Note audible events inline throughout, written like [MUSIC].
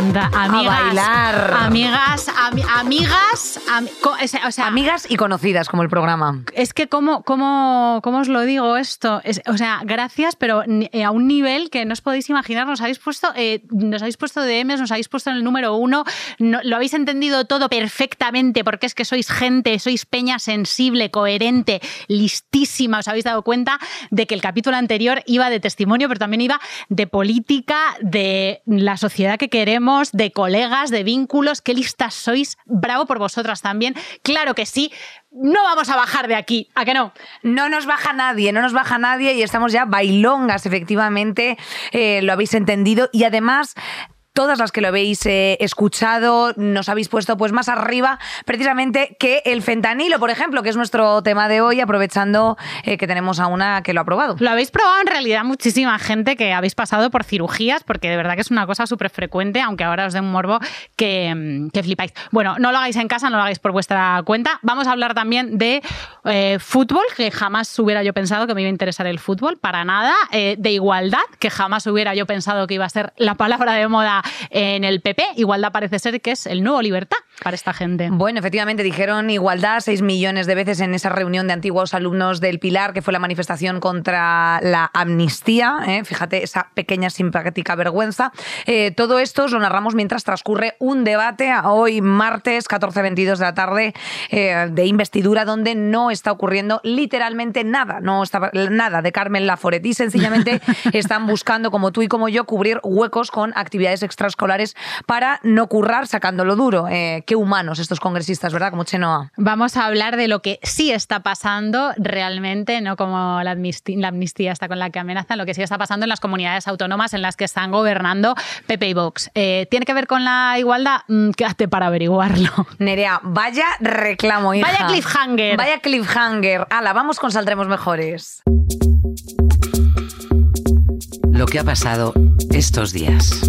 encanta. Amigas, bailar. Amigas, ami- amigas, o sea, Amigas y conocidas como el programa. Es que, ¿cómo, cómo, cómo os lo digo esto? Es- o sea, gracias, pero eh, a un nivel que no os podéis imaginar. Nos habéis puesto, eh, nos habéis puesto DMs, nos habéis puesto en el número uno, no- lo habéis entendido todo perfectamente, porque es que sois gente, sois peña sensible, coherente, listísima. Os habéis dado cuenta de que el capítulo anterior iba de testimonio, pero también iba de política, de la sociedad que queremos, de colegas, de vínculos. Qué listas sois. Bravo por vosotras también. Claro que sí. No vamos a bajar de aquí, ¿a que no? No nos baja nadie, no nos baja nadie y estamos ya bailongas, efectivamente, eh, lo habéis entendido y además... Todas las que lo habéis eh, escuchado, nos habéis puesto pues más arriba precisamente que el fentanilo, por ejemplo, que es nuestro tema de hoy, aprovechando eh, que tenemos a una que lo ha probado. Lo habéis probado en realidad muchísima gente que habéis pasado por cirugías, porque de verdad que es una cosa súper frecuente, aunque ahora os dé un morbo que, mm, que flipáis. Bueno, no lo hagáis en casa, no lo hagáis por vuestra cuenta. Vamos a hablar también de eh, fútbol, que jamás hubiera yo pensado que me iba a interesar el fútbol, para nada. De igualdad, que jamás hubiera yo pensado que iba a ser la palabra de moda en el PP. Igualdad parece ser que es el nuevo libertad para esta gente. Bueno, efectivamente dijeron igualdad seis millones de veces en esa reunión de antiguos alumnos del Pilar, que fue la manifestación contra la amnistía. ¿eh? Fíjate esa pequeña simpática vergüenza. Eh, todo esto os lo narramos mientras transcurre un debate hoy, martes 14-22 de la tarde, eh, de investidura, donde no está ocurriendo literalmente nada. No está nada de Carmen Laforet y sencillamente [LAUGHS] están buscando, como tú y como yo, cubrir huecos con actividades extraescolares para no currar sacándolo duro. Qué humanos estos congresistas, ¿verdad? Como Chenoa. Vamos a hablar de lo que sí está pasando realmente, no como la amnistía, la amnistía está con la que amenazan, lo que sí está pasando en las comunidades autónomas en las que están gobernando PP y Vox. Eh, ¿Tiene que ver con la igualdad? Mm, quédate para averiguarlo. [LAUGHS] Nerea, vaya reclamo, hija. Vaya cliffhanger. Vaya cliffhanger. Ala, vamos con Saldremos Mejores. Lo que ha pasado estos días.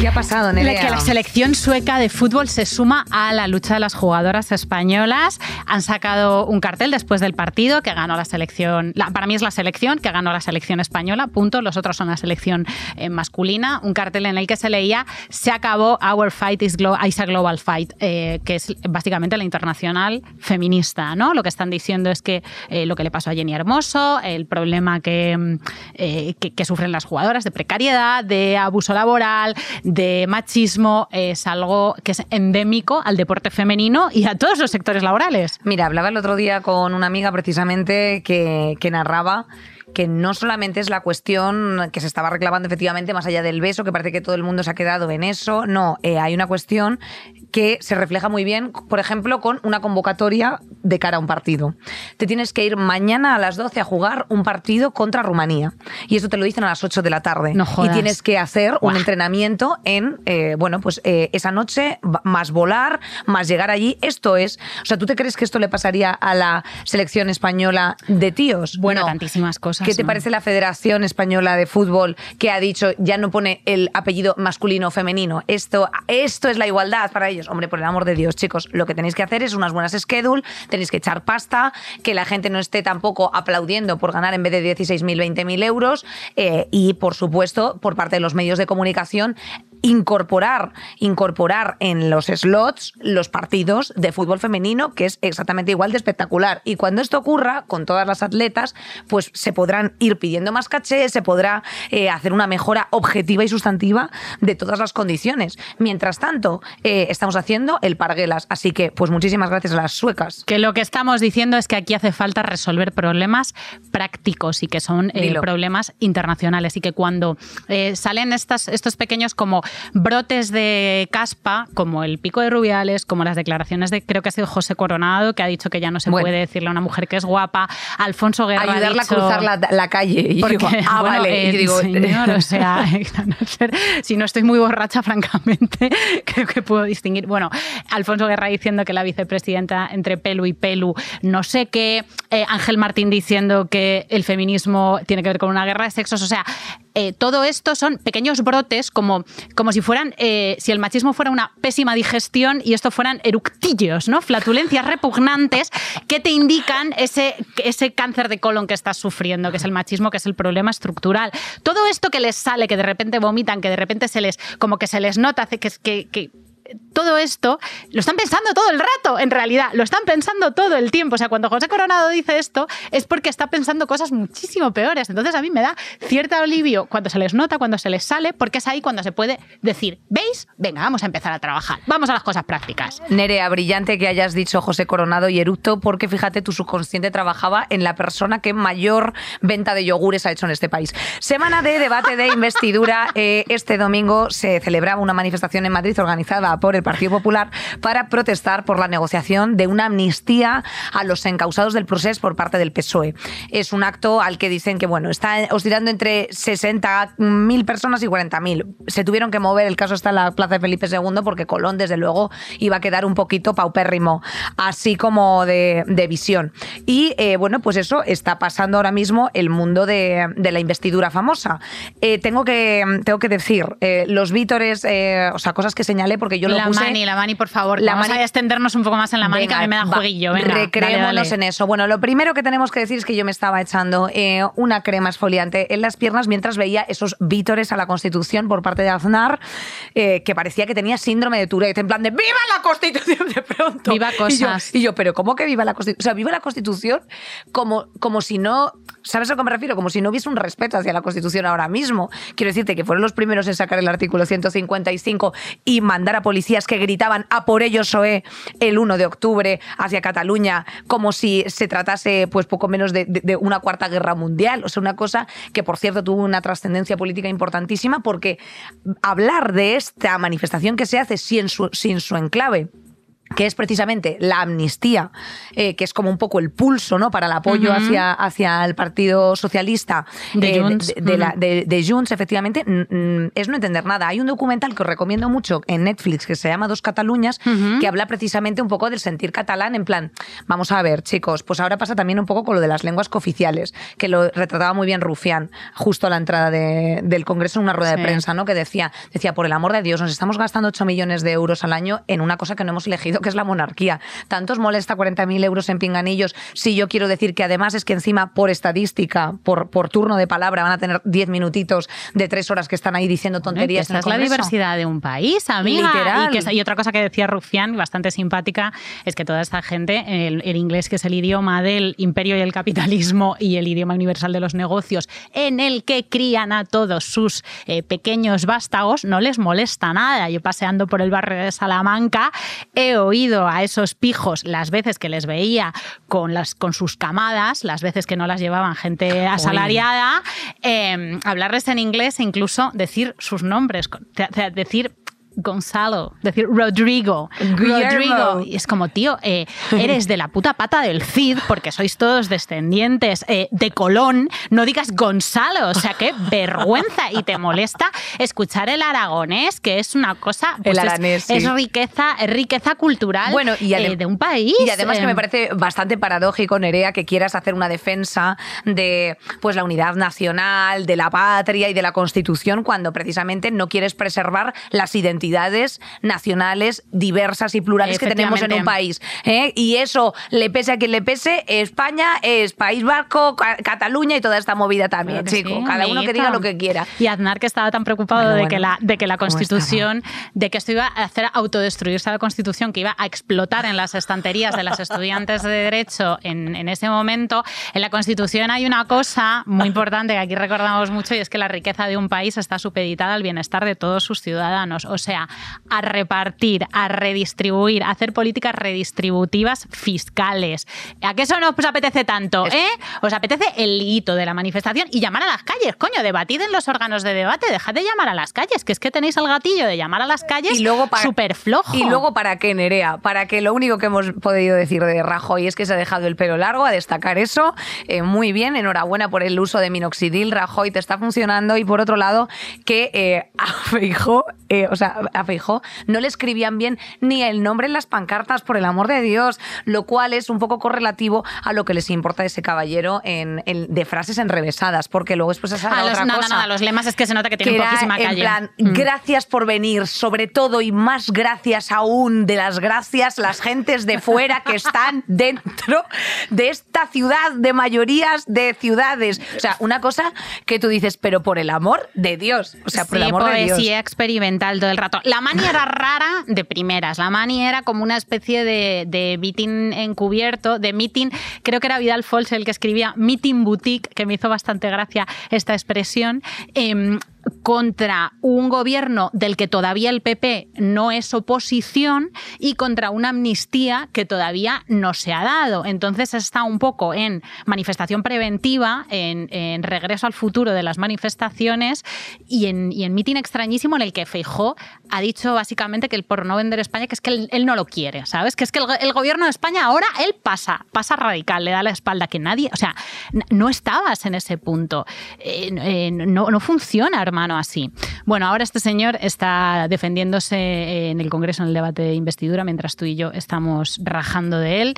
¿Qué ha pasado, La Nerea? que la selección sueca de fútbol se suma a la lucha de las jugadoras españolas. Han sacado un cartel después del partido que ganó la selección. la- para mí es la selección que ganó la selección española. Punto. Los otros son la selección eh, masculina. Un cartel en el que se leía: se acabó Our Fight is, Glo- is a Global Fight, eh, que es básicamente la internacional feminista. ¿no? Lo que están diciendo es que eh, lo que le pasó a Jenny Hermoso, el problema que, mm, eh, que, que sufren las jugadoras de precariedad, de abuso laboral, de machismo, es algo que es endémico al deporte femenino y a todos los sectores laborales. Mira, hablaba el otro día con una amiga precisamente que, que narraba que no solamente es la cuestión que se estaba reclamando efectivamente más allá del beso, que parece que todo el mundo se ha quedado en eso, no, eh, hay una cuestión que se refleja muy bien, por ejemplo, con una convocatoria de cara a un partido. Te tienes que ir mañana a las 12 a jugar un partido contra Rumanía y eso te lo dicen a las 8 de la tarde. No y jodas. tienes que hacer un entrenamiento en, eh, bueno, pues eh, esa noche, más volar, más llegar allí. Esto es, o sea, ¿tú te crees que esto le pasaría a la selección española de tíos? Bueno, No. tantísimas cosas. ¿Qué te ¿no? parece la Federación Española de Fútbol que ha dicho ya no pone el apellido masculino o femenino? Esto, esto es la igualdad para ellos. Hombre, por el amor de Dios, chicos, lo que tenéis que hacer es unas buenas schedule, tenéis que echar pasta, que la gente no esté tampoco aplaudiendo por ganar en vez de 16.000, 20.000 euros eh, y, por supuesto, por parte de los medios de comunicación, incorporar, incorporar en los slots los partidos de fútbol femenino, que es exactamente igual de espectacular. Y cuando esto ocurra con todas las atletas, pues se podrán ir pidiendo más caché, se podrá eh, hacer una mejora objetiva y sustantiva de todas las condiciones. Mientras tanto, eh, estamos haciendo el parguelas. Así que, pues muchísimas gracias a las suecas. Que lo que estamos diciendo es que aquí hace falta resolver problemas prácticos y que son eh, problemas internacionales y que cuando salen estas, estos pequeños como brotes de caspa, como el pico de Rubiales, como las declaraciones de, creo que ha sido José Coronado, que ha dicho que ya no se puede decirle a una mujer que es guapa, Alfonso Guerra Ayudarla dicho, a cruzar la, la calle. Y porque, digo, ah, bueno, vale. eh, Y digo, señor, o [LAUGHS] sea, [LAUGHS] si no estoy muy borracha, francamente, [LAUGHS] creo que puedo distinguir. Bueno, Alfonso Guerra diciendo que la vicepresidenta entre pelu y pelu, no sé qué, eh, Ángel Martín diciendo que el feminismo tiene que ver con una guerra de sexos, o sea, eh, todo esto son pequeños brotes como, como si fueran, eh, si el machismo fuera una pésima digestión y esto fueran eructillos, ¿no? Flatulencias repugnantes que te indican ese, ese cáncer de colon que estás sufriendo, que es el machismo, que es el problema estructural. Todo esto que les sale, que de repente vomitan, que de repente se les, como que se les nota, que, que, que todo esto lo están pensando todo el rato, en realidad, lo están pensando todo el tiempo. O sea, cuando José Coronado dice esto es porque está pensando cosas muchísimo peores. Entonces a mí me da cierto alivio cuando se les nota, cuando se les sale, porque es ahí cuando se puede decir, ¿veis? Venga, vamos a empezar a trabajar, vamos a las cosas prácticas. Nerea, brillante que hayas dicho José Coronado y Eructo, porque fíjate, tu subconsciente trabajaba en la persona que mayor venta de yogures ha hecho en este país. Semana de debate de investidura. Eh, este domingo se celebraba una manifestación en Madrid organizada por el Partido Popular para protestar por la negociación de una amnistía a los encausados del proceso por parte del PSOE. Es un acto al que dicen que bueno, está oscilando entre 60.000 personas y 40.000. Se tuvieron que mover, el caso está en la Plaza de Felipe II porque Colón desde luego iba a quedar un poquito paupérrimo, así como de, visión. Y eh, bueno, pues eso está pasando ahora mismo el mundo de, de la investidura famosa. Eh, tengo, que, tengo que decir, eh, los vítores, o sea, cosas que señalé porque yo lo la puse... mani, la mani, por favor. La Vamos mani- a extendernos un poco más en la mani, que a mí me da va, jueguillo. Venga, recreémonos dale, dale. en eso. Bueno, lo primero que tenemos que decir es que yo me estaba echando eh, una crema esfoliante en las piernas mientras veía esos vítores a la Constitución por parte de Aznar, eh, que parecía que tenía síndrome de Tourette, en plan de ¡Viva la Constitución! [LAUGHS] de pronto. Viva Y yo- cosas. Y yo, pero ¿cómo que viva la Constitución? O sea, viva la Constitución como, como si no... ¿Sabes a lo que me refiero? Como si no hubiese un respeto hacia la Constitución ahora mismo. Quiero decirte que fueron los primeros en sacar el artículo 155 y mandar a policías que gritaban a por ellos SOE el 1 de octubre hacia Cataluña como si se tratase pues poco menos de, de- de una cuarta guerra mundial. O sea, una cosa que por cierto tuvo una trascendencia política importantísima porque hablar de esta manifestación que se hace sin su, sin su enclave que es precisamente la amnistía, eh, que es como un poco el pulso ¿no? para el apoyo hacia, hacia el Partido Socialista De eh, Junts. de, de la- Ujú. de- de Junts, efectivamente, es no entender nada. Hay un documental que os recomiendo mucho en Netflix que se llama Dos Cataluñas, que habla precisamente un poco del sentir catalán, en plan, vamos a ver, chicos, pues ahora pasa también un poco con lo de las lenguas cooficiales, que lo retrataba muy bien Rufián, justo a la entrada de- del Congreso en una rueda de prensa, ¿no? Que decía, decía, por el amor de Dios, nos estamos gastando 8 millones de euros al año en una cosa que no hemos elegido, que es la monarquía. ¿Tanto os molesta 40.000 euros en pinganillos si yo quiero decir que además es que encima, por estadística, por, por turno de palabra, van a tener 10 minutitos de 3 horas que están ahí diciendo tonterías Esta es la diversidad de un país, amiga. Literal. Y, que, y otra cosa que decía Rufián, bastante simpática, es que toda esta gente, el, el inglés, que es el idioma del imperio y el capitalismo y el idioma universal de los negocios, en el que crían a todos sus eh, pequeños vástagos, no les molesta nada. Yo paseando por el barrio de Salamanca he oído a esos pijos las veces que les veía con, las, con sus camadas, las veces que no las llevaban gente asalariada, eh, hablarles en inglés e incluso decir sus nombres, o sea, decir Gonzalo, decir Rodrigo, Guillermo. Rodrigo. Y es como, tío, eh, eres de la puta pata del Cid, porque sois todos descendientes eh, de Colón, no digas Gonzalo, o sea, qué vergüenza. Y te molesta escuchar el aragonés, que es una cosa, pues El es- aranés, es, sí. riqueza, es riqueza cultural Bueno, y eh, de un país. Y además que eh, me parece bastante paradójico, Nerea, que quieras hacer una defensa de pues la unidad nacional, de la patria y de la Constitución, cuando precisamente no quieres preservar las identidades nacionales diversas y plurales que tenemos en un país. ¿eh? Y eso, le pese a quien le pese, España es País Vasco, Ca- Cataluña y toda esta movida también, Claro chico. sí, Cada uno que diga lo que quiera. Y Aznar que estaba tan preocupado Bueno, de, bueno. que la, de que la ¿Cómo Constitución, de que esto iba a hacer autodestruirse la Constitución, que iba a explotar en las estanterías de las [LAUGHS] estudiantes de Derecho en, en ese momento. En la Constitución hay una cosa muy importante que aquí recordamos mucho y es que la riqueza de un país está supeditada al bienestar de todos sus ciudadanos. O sea, sea, a repartir, a redistribuir, a hacer políticas redistributivas fiscales. ¿A qué eso no os apetece tanto? ¿eh? Os apetece el hito de la manifestación y llamar a las calles, coño, debatid en los órganos de debate, dejad de llamar a las calles, que es que tenéis el gatillo de llamar a las calles Y luego para- súper flojo. Y luego, ¿para qué, Nerea? Para que lo único que hemos podido decir de Rajoy es que se ha dejado el pelo largo, a destacar eso. Eh, muy bien, enhorabuena por el uso de minoxidil. Rajoy te está funcionando. Y por otro lado, que eh, [LAUGHS] a Feijó, eh, o sea, a Feijó no le escribían bien ni el nombre en las pancartas, por el amor de Dios, lo cual es un poco correlativo a lo que les importa a ese caballero en, en- de frases enrevesadas, porque luego después esa Ah, los- otra nada, cosa nada, los lemas es que se nota que tienen que poquísima en calle. plan, Mm. gracias por venir, sobre todo y más gracias aún de las gracias las gentes de fuera que están [LAUGHS] dentro de esta ciudad de mayorías de ciudades. O sea, una cosa que tú dices, pero por el amor de Dios, o sea, por el amor de Dios. poesía experimental todo el rato. La mani era rara de primeras. La mani era como una especie de, de meeting encubierto, de meeting. Creo que era Vidal Fols el que escribía meeting boutique, que me hizo bastante gracia esta expresión. em, contra un gobierno del que todavía el PP no es oposición y contra una amnistía que todavía no se ha dado. Entonces está un poco en manifestación preventiva, en, regreso al futuro de las manifestaciones y en, y mitin extrañísimo en el que Feijó ha dicho básicamente que el por no vender España, que es que él, no lo quiere, ¿sabes? Que es que el, gobierno de España ahora, él pasa, pasa radical, le da la espalda, que nadie, o sea, no estabas en ese punto. Eh, eh, no, no funciona, hermano, así. Bueno, ahora este señor está defendiéndose en el Congreso en el debate de investidura, mientras tú y yo estamos rajando de él.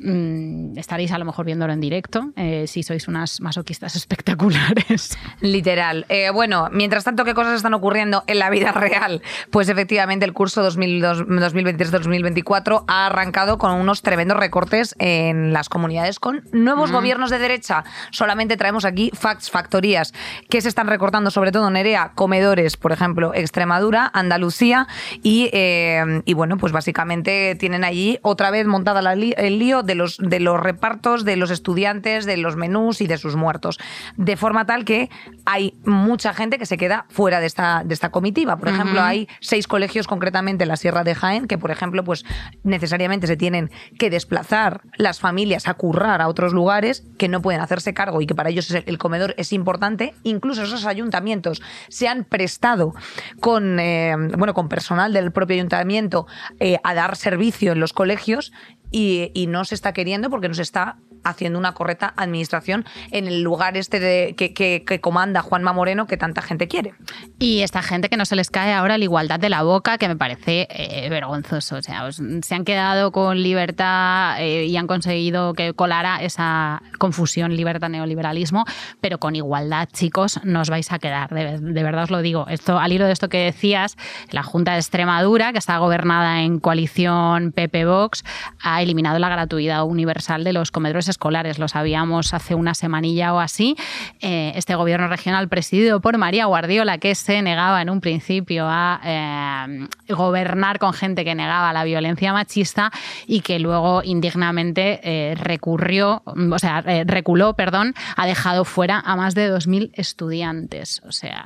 Mm, estaréis a lo mejor viéndolo en directo, eh, si sois unas masoquistas [LAUGHS] espectaculares. Literal. Eh, bueno, mientras tanto, ¿qué cosas están ocurriendo en la vida real? Pues efectivamente el curso 2002 2023-2024 ha arrancado con unos tremendos recortes en las comunidades con nuevos gobiernos de derecha. Solamente traemos aquí facts, factorías. que se están recortando? Sobre todo, Nerea, comedores, por ejemplo, Extremadura, Andalucía y, eh, y bueno, pues básicamente tienen allí otra vez montada la li- el lío de los, de los repartos de los estudiantes, de los menús y de sus muertos. De forma tal que hay mucha gente que se queda fuera de esta, de esta comitiva. Por ejemplo, hay seis colegios concretamente en la Sierra de Jaén que, por ejemplo, pues necesariamente se tienen que desplazar las familias a currar a otros lugares que no pueden hacerse cargo y que para ellos el el comedor es importante. Incluso esos ayuntamientos se han prestado con, eh, bueno, con personal del propio ayuntamiento eh, a dar servicio en los colegios y, no se está queriendo porque no se está haciendo una correcta administración en el lugar este de, que, que- comanda Juanma Moreno que tanta gente quiere. Y esta gente que no se les cae ahora la igualdad de la boca, que me parece eh, vergonzoso. O sea, se han quedado con libertad y han conseguido que colara esa confusión libertad-neoliberalismo, pero con igualdad, chicos, no os vais a quedar. De, de verdad os lo digo. Esto, al hilo de esto que decías, la Junta de Extremadura, que está gobernada en coalición PP-Vox, ha eliminado la gratuidad universal de los comedores escolares. Lo sabíamos hace una semanilla o así. Eh, este gobierno regional presidido por María Guardiola, que se negaba en un principio a eh, gobernar con gente que negaba la violencia machista y que luego indignamente eh, recurrió, o sea, reculó, perdón, ha dejado fuera a más de 2.000 estudiantes. O sea,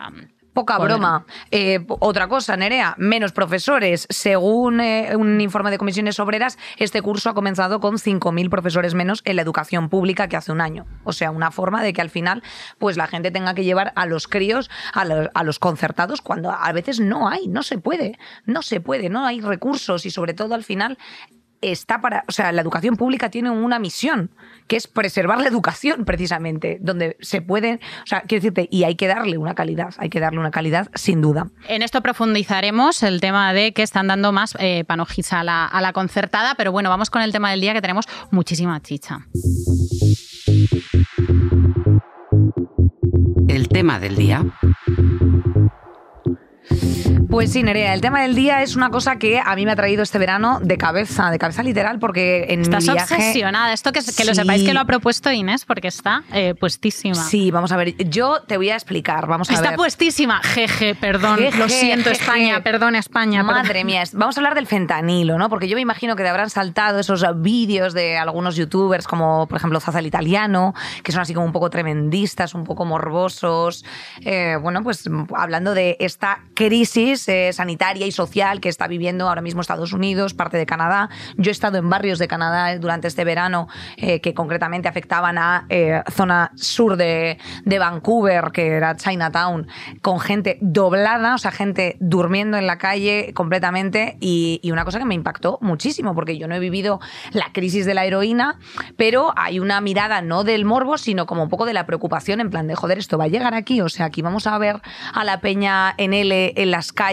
Poca Joder. broma. Eh, otra cosa, Nerea, menos profesores. Según eh, un informe de comisiones obreras, este curso ha comenzado con 5.000 profesores menos en la educación pública que hace un año. O sea, una forma de que al final pues la gente tenga que llevar a los críos a los, a los concertados cuando a veces no hay, no se puede, no se puede, no hay recursos y sobre todo al final está para, o sea, la educación pública tiene una misión, que es preservar la educación precisamente, donde se pueden, o sea, quiero decirte, y hay que darle una calidad, hay que darle una calidad sin duda. En esto profundizaremos el tema de que están dando más eh, panojis a la, a la concertada, pero bueno, vamos con el tema del día que tenemos muchísima chicha. El tema del día. Pues sí, Nerea, el tema del día es una cosa que a mí me ha traído este verano de cabeza, de cabeza literal, porque en Estás mi viaje... obsesionada. Esto que, que lo sepáis que lo ha propuesto Inés porque está eh, puestísima. Sí, vamos a ver, yo te voy a explicar, vamos a Está ver. puestísima. Jeje, perdón. Jeje, lo siento, jeje. España. Perdón, España. perdón. Madre mía, vamos a hablar del fentanilo, ¿no? Porque yo me imagino que te habrán saltado esos vídeos de algunos youtubers, como por ejemplo Zaza el Italiano, que son así como un poco tremendistas, un poco morbosos. Eh, bueno, pues hablando de esta crisis eh, sanitaria y social que está viviendo ahora mismo Estados Unidos, parte de Canadá. Yo he estado en barrios de Canadá eh, durante este verano eh, que concretamente afectaban a zona sur de, de, Vancouver, que era Chinatown, con gente doblada, o sea, gente durmiendo en la calle completamente y, y una cosa que me impactó muchísimo, porque yo no he vivido la crisis de la heroína, pero hay una mirada no del morbo, sino como un poco de la preocupación en plan de, joder, esto va a llegar aquí, o sea, aquí vamos a ver a la peña en L en las calles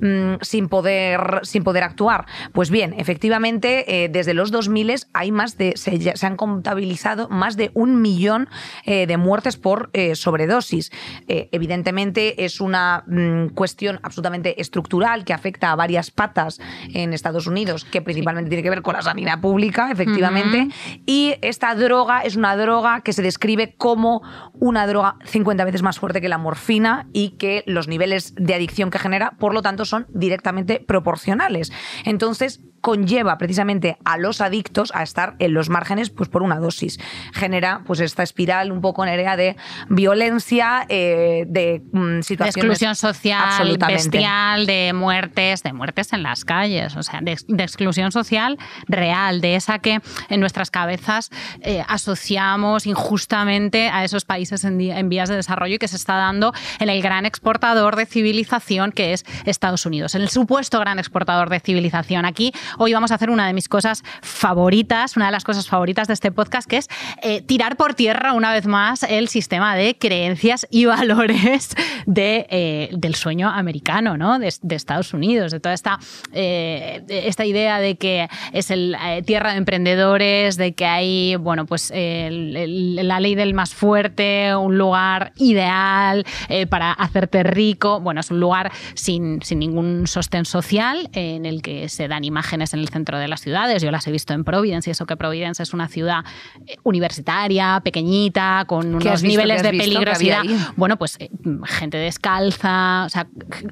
mmm, sin, poder, sin poder actuar. Pues bien, efectivamente, eh, desde los 2000 hay más de, se, se, han contabilizado más de un millón eh, de muertes por eh, sobredosis. Eh, evidentemente es una mmm, cuestión absolutamente estructural que afecta a varias patas en Estados Unidos, que principalmente tiene que ver con la sanidad pública, efectivamente, uh -huh. y esta droga es una droga que se describe como una droga 50 veces más fuerte que la morfina y que los niveles de adicción que genera, por lo tanto, son directamente proporcionales. Entonces, conlleva precisamente a los adictos a estar en los márgenes pues por una dosis. Genera pues esta espiral un poco nerea de violencia, eh, de mm, situaciones... De exclusión social, bestial, de muertes, de muertes en las calles, o sea, de, de, exclusión social real, de esa que en nuestras cabezas eh, asociamos injustamente a esos países en, en vías de desarrollo y que se está dando en el gran exportador de civilización que es Estados Unidos, el supuesto gran exportador de civilización. Aquí hoy vamos a hacer una de mis cosas favoritas, una de las cosas favoritas de este podcast, que es eh, tirar por tierra una vez más el sistema de creencias y valores de, eh, del sueño americano, ¿no? De, Estados Unidos, de toda esta, eh, esta idea de que es el tierra de emprendedores, de que hay, bueno, pues la ley del más fuerte, un lugar ideal para hacerte rico. Bueno, es un lugar sin, sin ningún sostén social en el que se dan imágenes en el centro de las ciudades. Yo las he visto en Providence y eso que Providence es una ciudad eh, universitaria, pequeñita, con unos niveles de peligrosidad. Bueno, pues eh, gente descalza, o sea,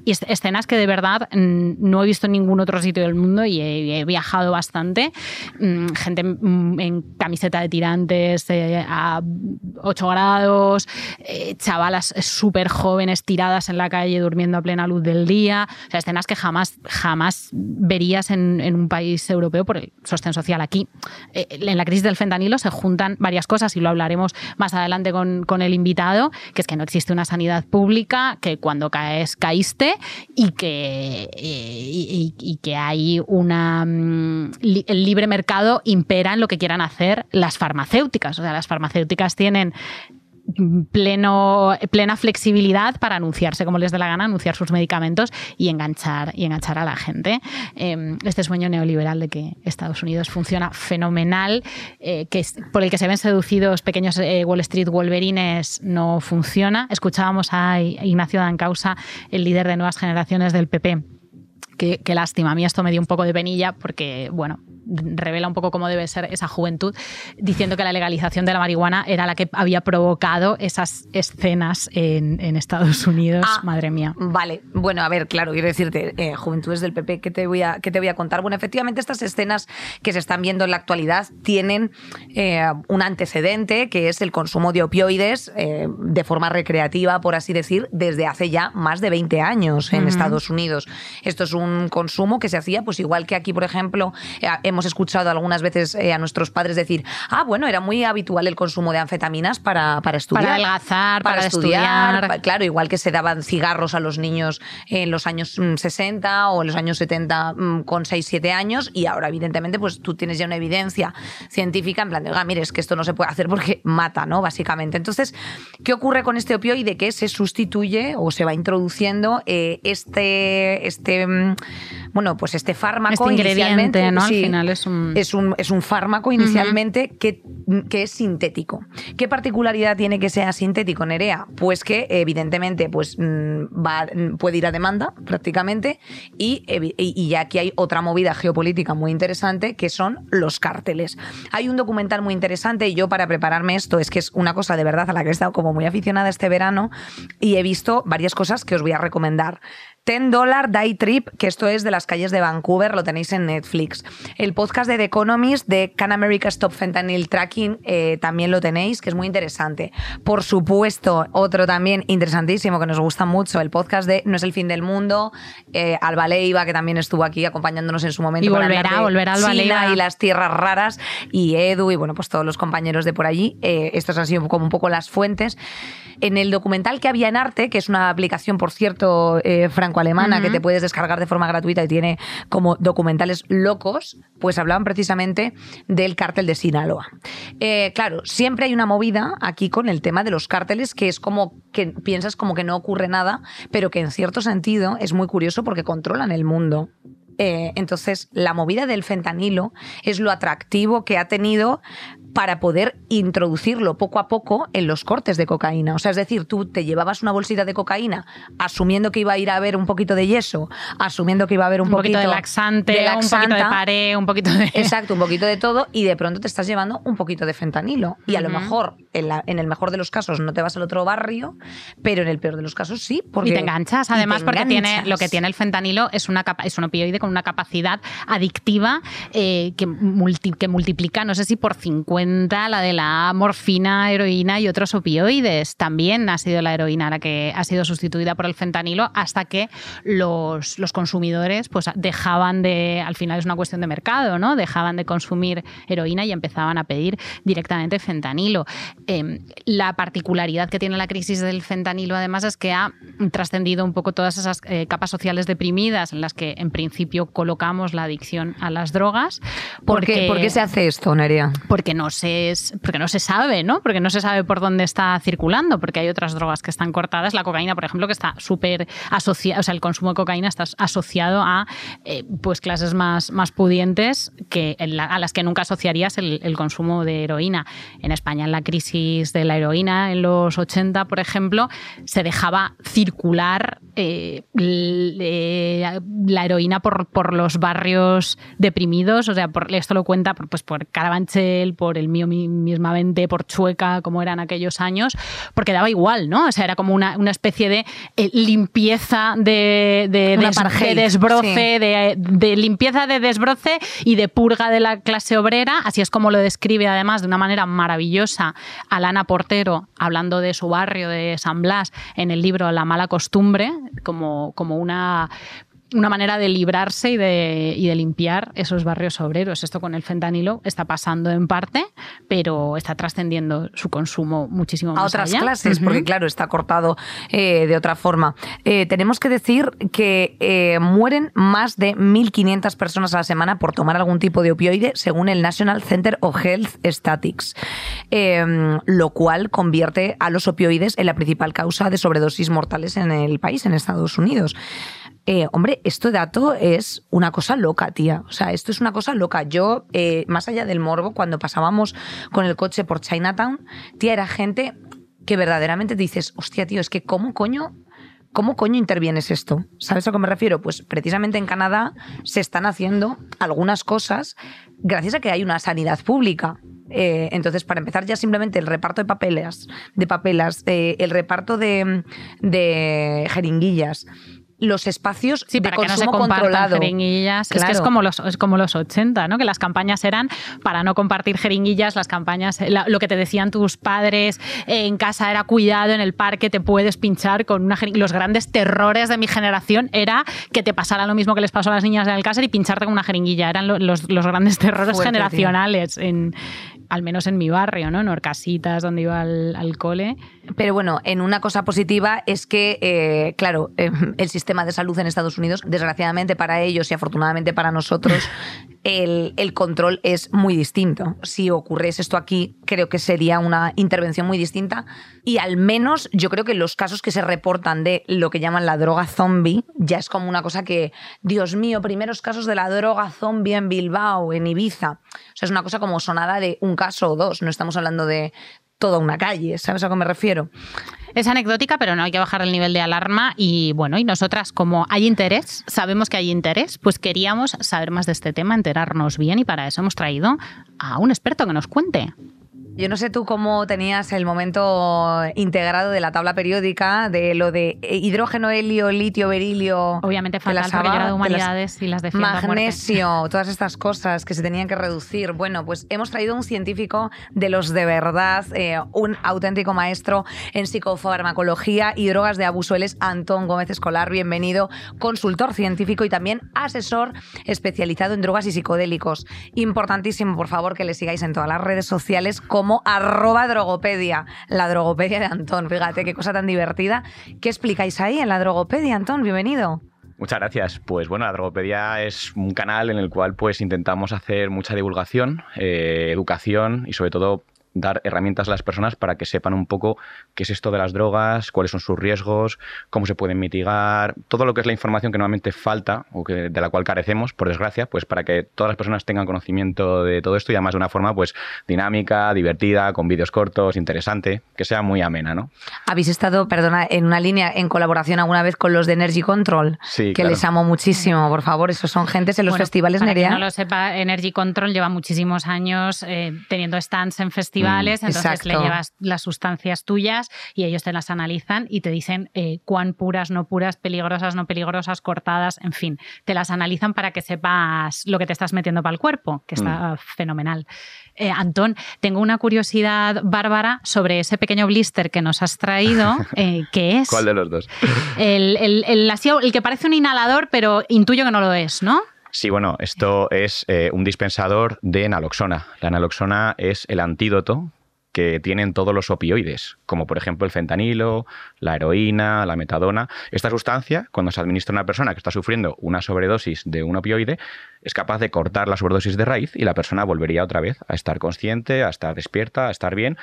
escenas que de verdad no he visto en ningún otro sitio del mundo y he, he viajado bastante. Mm, gente mm, en camiseta de tirantes eh, a 8 grados, eh, chavalas súper jóvenes tiradas en la calle durmiendo a plena luz del día. O sea, escenas que jamás, jamás verías en, un país europeo por el sostén social. Aquí, eh, en la crisis del fentanilo, se juntan varias cosas y lo hablaremos más adelante con, el invitado, que es que no existe una sanidad pública, que cuando caes, caíste y que, eh, y, que hay una. Mm, el libre mercado impera en lo que quieran hacer las farmacéuticas. O sea, las farmacéuticas tienen pleno, plena flexibilidad para anunciarse como les dé la gana, anunciar sus medicamentos y enganchar, y enganchar a la gente. Eh, este sueño neoliberal de que Estados Unidos funciona fenomenal, eh, que es, por el que se ven seducidos pequeños eh, Wall Street Wolverines, no funciona. Escuchábamos a Ignacio Dancausa, el líder de nuevas generaciones del PP. Qué, qué lástima, a mí esto me dio un poco de penilla porque, bueno, revela un poco cómo debe ser esa juventud, diciendo que la legalización de la marihuana era la que había provocado esas escenas en, en Estados Unidos. Ah, Madre mía. Vale, bueno, a ver, claro, quiero decirte, eh, Juventudes del PP, ¿qué te, voy a, ¿qué te voy a contar? Bueno, efectivamente, estas escenas que se están viendo en la actualidad tienen eh, un antecedente que es el consumo de opioides eh, de forma recreativa, por así decir, desde hace ya más de 20 años en uh -huh. Estados Unidos. Esto es un consumo que se hacía, pues igual que aquí, por ejemplo, hemos escuchado algunas veces eh, a nuestros padres decir, ah, bueno, era muy habitual el consumo de anfetaminas para, para estudiar. Para adelgazar, para, para estudiar. estudiar. Claro, igual que se daban cigarros a los niños en los años 60 mm, o en los años 70 mm, con 6, 7 años y ahora evidentemente pues tú tienes ya una evidencia científica en plan de, mire, es que esto no se puede hacer porque mata, ¿no? Básicamente. Entonces, ¿qué ocurre con este opioide? Que se sustituye o se va introduciendo eh, este, este, bueno, pues este fármaco este ingrediente, ¿no? Al sí, final es un... Es un, es un fármaco inicialmente uh -huh. que, que, es sintético. ¿Qué particularidad tiene que sea sintético, Nerea? Pues que evidentemente pues, va, puede ir a demanda prácticamente y, y ya aquí hay otra movida geopolítica muy interesante que son los cárteles. Hay un documental muy interesante y yo para prepararme esto es que es una cosa de verdad a la que he estado como muy aficionada este verano y he visto varias cosas que os voy a recomendar Ten Dollar Die Trip, que esto es de las calles de Vancouver, lo tenéis en Netflix. El podcast de The Economist de Can America Stop Fentanyl Tracking eh, también lo tenéis, que es muy interesante. Por supuesto, otro también interesantísimo que nos gusta mucho, el podcast de No es el fin del mundo, eh, Alba Leiva, que también estuvo aquí acompañándonos en su momento. Y volverá, volverá Alba Leiva. y las tierras raras, y Edu, y bueno, pues todos los compañeros de por allí. Eh, estos han sido como un poco las fuentes. En el documental que había en Arte, que es una aplicación, por cierto, eh, franco-alemana, que te puedes descargar de forma gratuita y tiene como documentales locos, pues hablaban precisamente del cártel de Sinaloa. Eh, claro, siempre hay una movida aquí con el tema de los cárteles que es como que piensas como que no ocurre nada, pero que en cierto sentido es muy curioso porque controlan el mundo. Eh, entonces, la movida del fentanilo es lo atractivo que ha tenido para poder introducirlo poco a poco en los cortes de cocaína. O sea, es decir, tú te llevabas una bolsita de cocaína asumiendo que iba a ir a haber un poquito de yeso, asumiendo que iba a haber un, Un poquito de laxante, de un poquito de paré, un poquito de... Exacto, un poquito de todo y de pronto te estás llevando un poquito de fentanilo. Y a lo mejor, en, la- en el mejor de los casos, no te vas al otro barrio, pero en el peor de los casos sí. Porque, y te enganchas, además, te porque tiene lo que tiene el fentanilo es, una capa- es un opioide con una capacidad adictiva eh, que, multi- que multiplica, no sé si por 50, la de la morfina, heroína y otros opioides. También ha sido la heroína la que ha sido sustituida por el fentanilo hasta que los, los consumidores pues, dejaban de, al final es una cuestión de mercado, ¿no? Dejaban de consumir heroína y empezaban a pedir directamente fentanilo. Eh, la particularidad que tiene la crisis del fentanilo, además, es que ha trascendido un poco todas esas eh, capas sociales deprimidas en las que, en principio, colocamos la adicción a las drogas. ¿Por qué, por qué se hace esto, Nerea? porque no se porque no se sabe, ¿no? Porque no se sabe por dónde está circulando, porque hay otras drogas que están cortadas, la cocaína, por ejemplo, que está súper asociada, o sea, el consumo de cocaína está asociado a eh, pues clases más, más pudientes que a las que nunca asociarías el, consumo de heroína. En España, en la crisis de la heroína en los 80, por ejemplo, se dejaba circular eh, eh, la heroína por, por los barrios deprimidos, o sea, por, esto lo cuenta por, pues, por Carabanchel, por el mío mi- mismamente, por Chueca, como eran aquellos años, porque daba igual, ¿no? O sea, era como una, una especie de eh, limpieza de, de, Un des- apartheid, de desbroce, sí. de, de limpieza de desbroce y de purga de la clase obrera, así es como lo describe además de una manera maravillosa Alana Portero, hablando de su barrio de San Blas en el libro La mala costumbre, como, como una una manera de librarse y de, y de limpiar esos barrios obreros. Esto con el fentanilo está pasando en parte, pero está trascendiendo su consumo muchísimo más a otras allá. clases, porque claro, está cortado eh, de otra forma. Eh, tenemos que decir que eh, mueren más de 1.500 personas a la semana por tomar algún tipo de opioide, según el National Center of Health Statistics, Eh, lo cual convierte a los opioides en la principal causa de sobredosis mortales en el país, en Estados Unidos. Eh, hombre, este dato es una cosa loca, tía. O sea, esto es una cosa loca. Yo, eh, más allá del morbo, cuando pasábamos con el coche por Chinatown, tía, era gente que verdaderamente te dices, hostia, tío, es que ¿cómo coño? ¿Cómo coño intervienes esto? ¿Sabes a qué me refiero? Pues precisamente en Canadá se están haciendo algunas cosas gracias a que hay una sanidad pública. Eh, entonces, para empezar, ya simplemente el reparto de papelas, de papelas, eh, el reparto de jeringuillas, los espacios Sí, de para que no se controlado. jeringuillas. Es que es como, los, es como los 80, ¿no? Que las campañas eran para no compartir jeringuillas, las campañas, la- lo que te decían tus padres eh, en casa era cuidado, en el parque te puedes pinchar con una jeringuilla. Los grandes terrores de mi generación era que te pasara lo mismo que les pasó a las niñas de Alcácer y pincharte con una jeringuilla. Eran lo- los, los grandes [LAUGHS] terrores Fuerte, tío. generacionales, en, al menos en mi barrio, ¿no? En Orcasitas, donde iba al, al cole. Pero bueno, en una cosa positiva es que, eh, claro, eh, el sistema de salud en Estados Unidos, desgraciadamente para ellos y afortunadamente para nosotros, [LAUGHS] el, el control es muy distinto. Si ocurriese esto aquí, creo que sería una intervención muy distinta. Y al menos yo creo que los casos que se reportan de lo que llaman la droga zombie, ya es como una cosa que, Dios mío, primeros casos de la droga zombie en Bilbao, en Ibiza. O sea, es una cosa como sonada de un caso o dos. No estamos hablando de toda una calle, ¿sabes a qué me refiero? Es anecdótica, pero no hay que bajar el nivel de alarma. Y bueno, y nosotras, como hay interés, sabemos que hay interés, pues queríamos saber más de este tema, enterarnos bien, y para eso hemos traído a un experto que nos cuente. Yo no sé tú cómo tenías el momento integrado de la tabla periódica de lo de hidrógeno, helio, litio, berilio. Obviamente falta el de humanidades y las de Magnesio, todas estas cosas que se tenían que reducir. Bueno, pues hemos traído un científico de los de verdad, eh, un auténtico maestro en psicofarmacología y drogas de abuso. Él es Antón Gómez Escolar. Bienvenido, consultor científico y también asesor especializado en drogas y psicodélicos. Importantísimo, por favor, que le sigáis en todas las redes sociales como como arroba drogopedia, la drogopedia de Antón. Fíjate qué cosa tan divertida. ¿Qué explicáis ahí en la drogopedia, Antón? Bienvenido. Muchas gracias. Pues bueno, la Drogopedia es un canal en el cual pues intentamos hacer mucha divulgación, eh, educación y sobre todo dar herramientas a las personas para que sepan un poco qué es esto de las drogas, cuáles son sus riesgos, cómo se pueden mitigar, todo lo que es la información que normalmente falta o que, de la cual carecemos, por desgracia, pues para que todas las personas tengan conocimiento de todo esto y además de una forma pues dinámica, divertida, con vídeos cortos, interesante, que sea muy amena, ¿no? Habéis estado, perdona, en una línea en colaboración alguna vez con los de Energy Control, sí, que les amo muchísimo, por favor, esos son gentes en los festivales para Nerea. no lo sepa, Energy Control lleva muchísimos años eh, teniendo stands en festivales Mm, entonces le llevas las sustancias tuyas y ellos te las analizan y te dicen eh, cuán puras, no puras, peligrosas, no peligrosas, cortadas, en fin, te las analizan para que sepas lo que te estás metiendo para el cuerpo, que está mm. fenomenal. Eh, Antón, tengo una curiosidad bárbara sobre ese pequeño blister que nos has traído. [LAUGHS] Eh, ¿Qué es? ¿Cuál de los dos? El, el que parece un inhalador, pero intuyo que no lo es, ¿no? Sí, bueno, esto es eh, un dispensador de naloxona. La naloxona es el antídoto que tienen todos los opioides, como por ejemplo el fentanilo, la heroína, la metadona. Esta sustancia, cuando se administra a una persona que está sufriendo una sobredosis de un opioide, es capaz de cortar la sobredosis de raíz y la persona volvería otra vez a estar consciente, a estar despierta, a estar bien.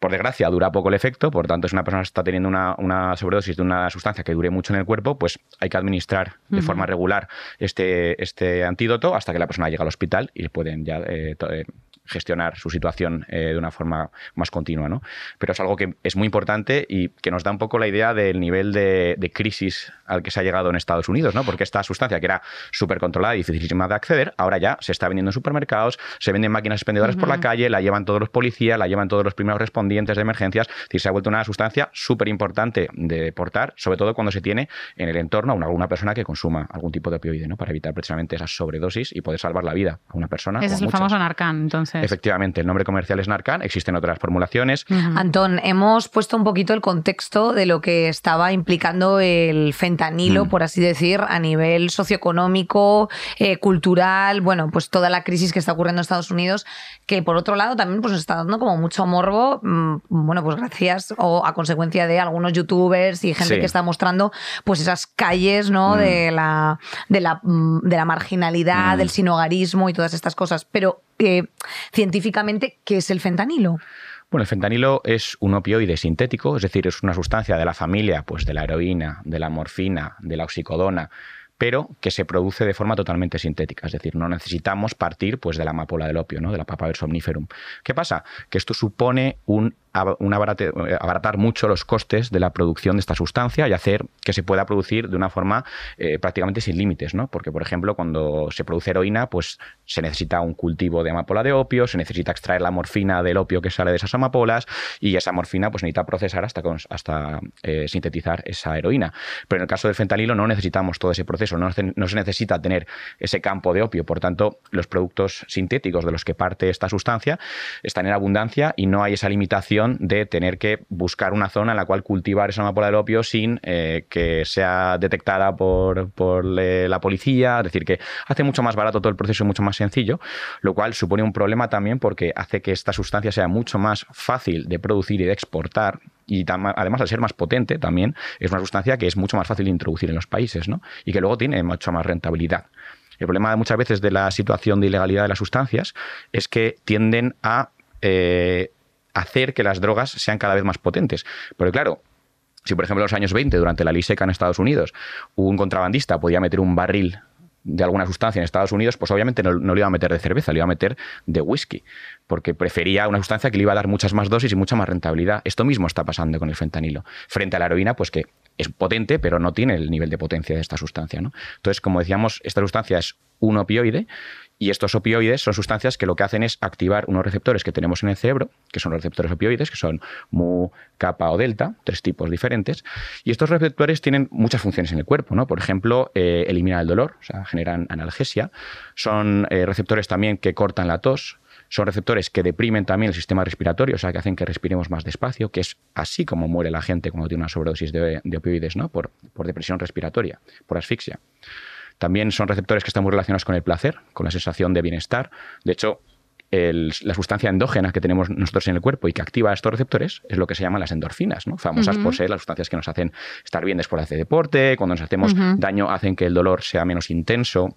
Por desgracia, dura poco el efecto, por tanto, si una persona está teniendo una, sobredosis de una sustancia que dure mucho en el cuerpo, pues hay que administrar de forma regular este, este antídoto hasta que la persona llega al hospital y pueden ya eh, eh, gestionar su situación eh, de una forma más continua. ¿no? Pero es algo que es muy importante y que nos da un poco la idea del nivel de, crisis al que se ha llegado en Estados Unidos, ¿no? porque esta sustancia que era súper controlada y dificilísima de acceder, ahora ya se está vendiendo en supermercados, se venden máquinas expendedoras por la calle, la llevan todos los policías, la llevan todos los primeros respondientes de emergencias, es decir, se ha vuelto una sustancia súper importante de portar, sobre todo cuando se tiene en el entorno a una, persona que consuma algún tipo de opioide, ¿no? para evitar precisamente esa sobredosis y poder salvar la vida a una persona. Ese es el famoso Narcan, entonces. Efectivamente, el nombre comercial es Narcan, existen otras formulaciones. Antón, hemos puesto un poquito el contexto de lo que estaba implicando el fentanilo, mm. por así decir, a nivel socioeconómico, eh, cultural, bueno, pues toda la crisis que está ocurriendo en Estados Unidos, que por otro lado también pues, nos está dando como mucho morbo, mm, bueno, pues gracias o a consecuencia de algunos youtubers y gente que está mostrando pues esas calles, ¿no? Mm. De, la, de, la, de la marginalidad, del sinogarismo y todas estas cosas. Pero científicamente qué es el fentanilo. Bueno, el fentanilo es un opioide sintético, es decir, es una sustancia de la familia pues, de la heroína, de la morfina, de la oxicodona, pero que se produce de forma totalmente sintética. Es decir, no necesitamos partir pues, de la amapola del opio, ¿no? de la papaver somniferum. ¿Qué pasa? Que esto supone un eh, abaratar mucho los costes de la producción de esta sustancia y hacer que se pueda producir de una forma eh, prácticamente sin límites, ¿no? Porque, por ejemplo, cuando se produce heroína, pues se necesita un cultivo de amapola de opio, se necesita extraer la morfina del opio que sale de esas amapolas y esa morfina pues necesita procesar hasta, hasta eh, sintetizar esa heroína. Pero en el caso del fentanilo no necesitamos todo ese proceso, no se necesita tener ese campo de opio. Por tanto, los productos sintéticos de los que parte esta sustancia están en abundancia y no hay esa limitación de tener que buscar una zona en la cual cultivar esa amapola del opio sin eh, que sea detectada por, la policía. Es decir, que hace mucho más barato todo el proceso y mucho más sencillo, lo cual supone un problema también porque hace que esta sustancia sea mucho más fácil de producir y de exportar y además al ser más potente también es una sustancia que es mucho más fácil de introducir en los países ¿no? y que luego tiene mucha más rentabilidad. El problema muchas veces de la situación de ilegalidad de las sustancias es que tienden a eh, hacer que las drogas sean cada vez más potentes. Porque claro, si por ejemplo en los años 20, durante la ley seca en Estados Unidos, un contrabandista podía meter un barril de alguna sustancia en Estados Unidos, pues obviamente no, no, lo iba a meter de cerveza, lo iba a meter de whisky, porque prefería una sustancia que le iba a dar muchas más dosis y mucha más rentabilidad. Esto mismo está pasando con el fentanilo. Frente a la heroína, pues que es potente, pero no tiene el nivel de potencia de esta sustancia. ¿no? Entonces, como decíamos, esta sustancia es un opioide y estos opioides son sustancias que lo que hacen es activar unos receptores que tenemos en el cerebro, que son los receptores opioides, que son mu, kappa o delta, tres tipos diferentes. Y estos receptores tienen muchas funciones en el cuerpo, ¿no? Por ejemplo, eh, eliminan el dolor, o sea, generan analgesia. Son eh, receptores también que cortan la tos, son receptores que deprimen también el sistema respiratorio, o sea, que hacen que respiremos más despacio, que es así como muere la gente cuando tiene una sobredosis de, opioides, ¿no? Por, por depresión respiratoria, por asfixia. También son receptores que están muy relacionados con el placer, con la sensación de bienestar. De hecho, la sustancia endógena que tenemos nosotros en el cuerpo y que activa estos receptores es lo que se llaman las endorfinas, ¿no? famosas por ser las sustancias que nos hacen estar bien después de hacer deporte, cuando nos hacemos daño hacen que el dolor sea menos intenso.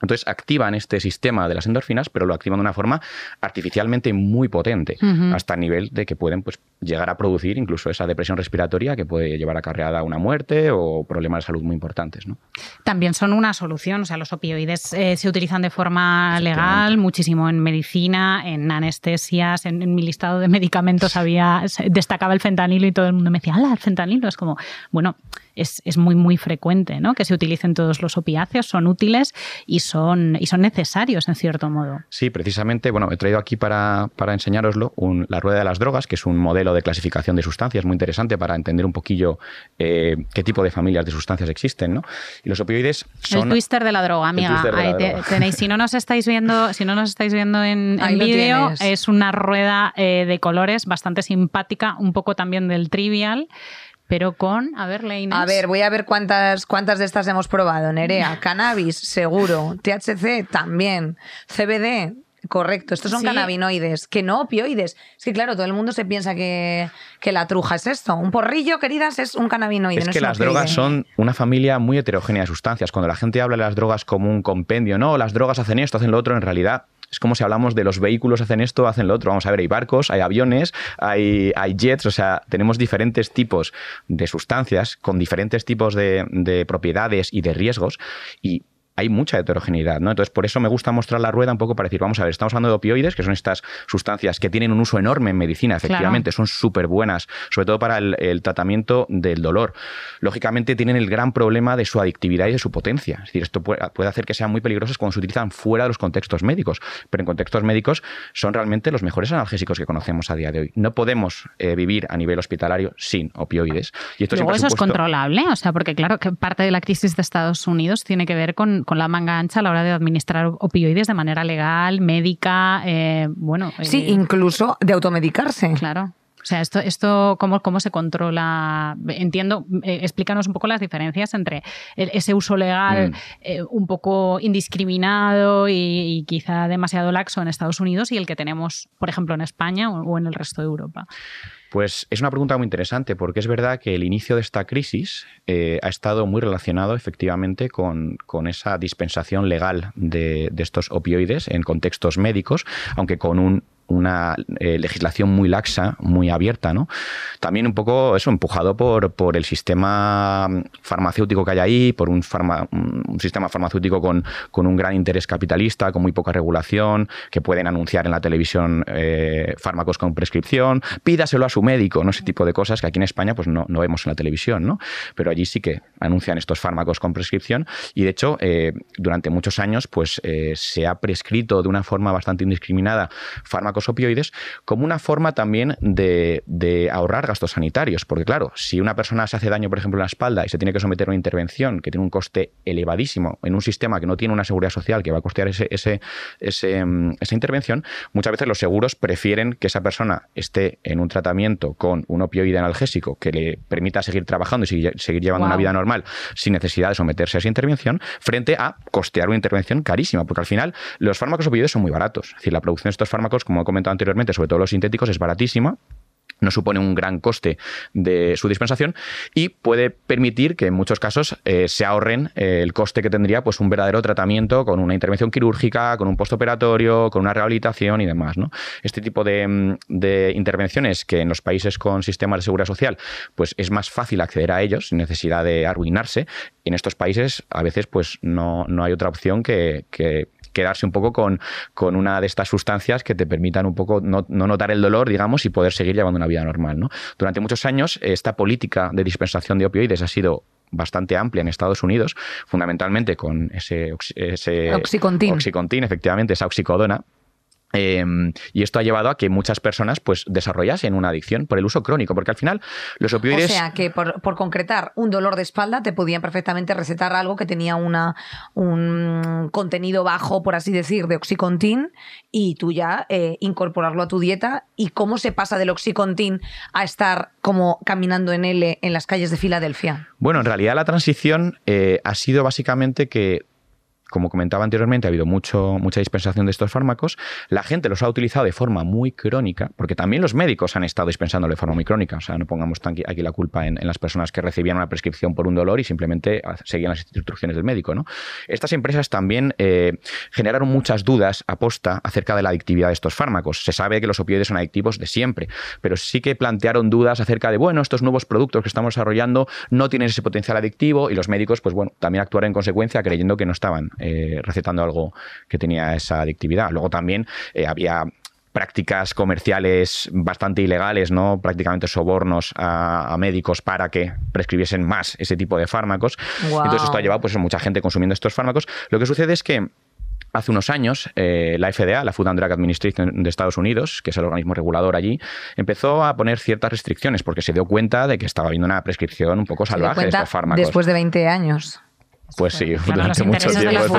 Entonces activan este sistema de las endorfinas, pero lo activan de una forma artificialmente muy potente, hasta el nivel de que pueden pues, llegar a producir incluso esa depresión respiratoria que puede llevar acarreada a una muerte o problemas de salud muy importantes. ¿no? También son una solución, o sea, los opioides eh, se utilizan de forma legal, muchísimo en medicina, en anestesias, en, mi listado de medicamentos había destacaba el fentanilo y todo el mundo me decía, ¡hala, el fentanilo! Es como, bueno, es, es, muy, muy frecuente ¿no? que se utilicen todos los opiáceos, son útiles y son, y son necesarios en cierto modo. Sí, precisamente, bueno, he traído aquí para, para enseñároslo la rueda de las drogas, que es un modelo de clasificación de sustancias muy interesante para entender un poquillo eh, qué tipo de familias de sustancias existen, ¿no? Y los opioides son... El twister de la droga, amiga. Tenéis, si no nos estáis viendo, si no nos estáis viendo en, vídeo, es una rueda eh, de colores bastante simpática, un poco también del trivial pero con, a ver, Leines. A ver, voy a ver cuántas, cuántas de estas hemos probado. Nerea, cannabis, seguro. [LAUGHS] THC, también. CBD, Correcto, estos son cannabinoides, que no opioides. Es que claro, todo el mundo se piensa que, la truja es esto. Un porrillo, queridas, es un cannabinoide. Es que las drogas son una familia muy heterogénea de sustancias. Cuando la gente habla de las drogas como un compendio, no, las drogas hacen esto, hacen lo otro, en realidad es como si hablamos de los vehículos hacen esto, hacen lo otro. Vamos a ver, hay barcos, hay aviones, hay, jets, o sea, tenemos diferentes tipos de sustancias con diferentes tipos de, de propiedades y de riesgos. Y hay mucha heterogeneidad, ¿no? Entonces, por eso me gusta mostrar la rueda un poco para decir, vamos a ver, estamos hablando de opioides, que son estas sustancias que tienen un uso enorme en medicina, efectivamente, son súper buenas, sobre todo para el, tratamiento del dolor. Lógicamente, tienen el gran problema de su adictividad y de su potencia. Es decir, esto puede, hacer que sean muy peligrosas cuando se utilizan fuera de los contextos médicos, pero en contextos médicos son realmente los mejores analgésicos que conocemos a día de hoy. No podemos eh, vivir a nivel hospitalario sin opioides. Y esto Luego eso es controlable, o sea, porque claro, que parte de la crisis de Estados Unidos tiene que ver con con la manga ancha a la hora de administrar opioides de manera legal, médica, eh, bueno. Sí, eh, incluso de automedicarse. Claro. O sea, esto, esto ¿cómo, cómo se controla? Entiendo, eh, explícanos un poco las diferencias entre ese uso legal mm. un poco indiscriminado y, quizá demasiado laxo en Estados Unidos y el que tenemos, por ejemplo, en España o en el resto de Europa. Pues es una pregunta muy interesante porque es verdad que el inicio de esta crisis eh, ha estado muy relacionado efectivamente con, esa dispensación legal de, de, estos opioides en contextos médicos, aunque con un una eh, legislación muy laxa, muy abierta, ¿no? También un poco eso, empujado por, por el sistema farmacéutico que hay ahí, por un, un sistema farmacéutico con, con, un gran interés capitalista, con muy poca regulación, que pueden anunciar en la televisión eh, fármacos con prescripción, pídaselo a su médico, ¿no? Ese tipo de cosas que aquí en España pues no, no vemos en la televisión, ¿no? Pero allí sí que anuncian estos fármacos con prescripción y de hecho eh, durante muchos años pues se ha prescrito de una forma bastante indiscriminada fármacos opioides como una forma también de, ahorrar gastos sanitarios. Porque claro, si una persona se hace daño, por ejemplo, en la espalda y se tiene que someter a una intervención que tiene un coste elevadísimo en un sistema que no tiene una seguridad social que va a costear ese, ese, mm, esa intervención, muchas veces los seguros prefieren que esa persona esté en un tratamiento con un opioide analgésico que le permita seguir trabajando y seguir, llevando una vida normal sin necesidad de someterse a esa intervención, frente a costear una intervención carísima, porque al final los fármacos opioides son muy baratos. Es decir, la producción de estos fármacos, como comentado anteriormente, sobre todo los sintéticos, es baratísima no supone un gran coste de su dispensación y puede permitir que en muchos casos eh, se ahorren eh, el coste que tendría pues un verdadero tratamiento con una intervención quirúrgica, con un postoperatorio, con una rehabilitación y demás. ¿no? Este tipo de, de, intervenciones que en los países con sistemas de seguridad social pues es más fácil acceder a ellos sin necesidad de arruinarse. En estos países a veces pues no, no hay otra opción que, que quedarse un poco con, con una de estas sustancias que te permitan un poco no, notar el dolor, digamos, y poder seguir llevando una vida normal. ¿no? Durante muchos años, esta política de dispensación de opioides ha sido bastante amplia en Estados Unidos, fundamentalmente con ese, ese Oxycontin. Oxycontin, efectivamente, esa oxicodona, Em, y esto ha llevado a que muchas personas pues, desarrollasen una adicción por el uso crónico, porque al final los opioides... O sea, que por, concretar un dolor de espalda te podían perfectamente recetar algo que tenía una, un contenido bajo, por así decir, de oxicontin y tú ya eh, incorporarlo a tu dieta. ¿Y cómo se pasa del oxicontin a estar como caminando en L en las calles de Filadelfia? Bueno, en realidad la transición eh, ha sido básicamente que como comentaba anteriormente, ha habido mucha dispensación de estos fármacos. La gente los ha utilizado de forma muy crónica, porque también los médicos han estado dispensando de forma muy crónica. O sea, no pongamos aquí la culpa en, las personas que recibían una prescripción por un dolor y simplemente seguían las instrucciones del médico. Estas empresas también eh, generaron muchas dudas a posta acerca de la adictividad de estos fármacos. Se sabe que los opioides son adictivos de siempre, pero sí que plantearon dudas acerca de, bueno, estos nuevos productos que estamos desarrollando no tienen ese potencial adictivo y los médicos, pues bueno, también actuaron en consecuencia creyendo que no estaban eh, recetando algo que tenía esa adictividad. Luego también eh, había prácticas comerciales bastante ilegales, ¿no? Prácticamente sobornos a, médicos para que prescribiesen más ese tipo de fármacos. Entonces esto ha llevado pues, a mucha gente consumiendo estos fármacos. Lo que sucede es que Hace unos años, eh, la FDA, la Food and Drug Administration de Estados Unidos, que es el organismo regulador allí, empezó a poner ciertas restricciones porque se dio cuenta de que estaba habiendo una prescripción un poco salvaje de estos fármacos. Después de 20 años. Pues sí, durante mucho tiempo.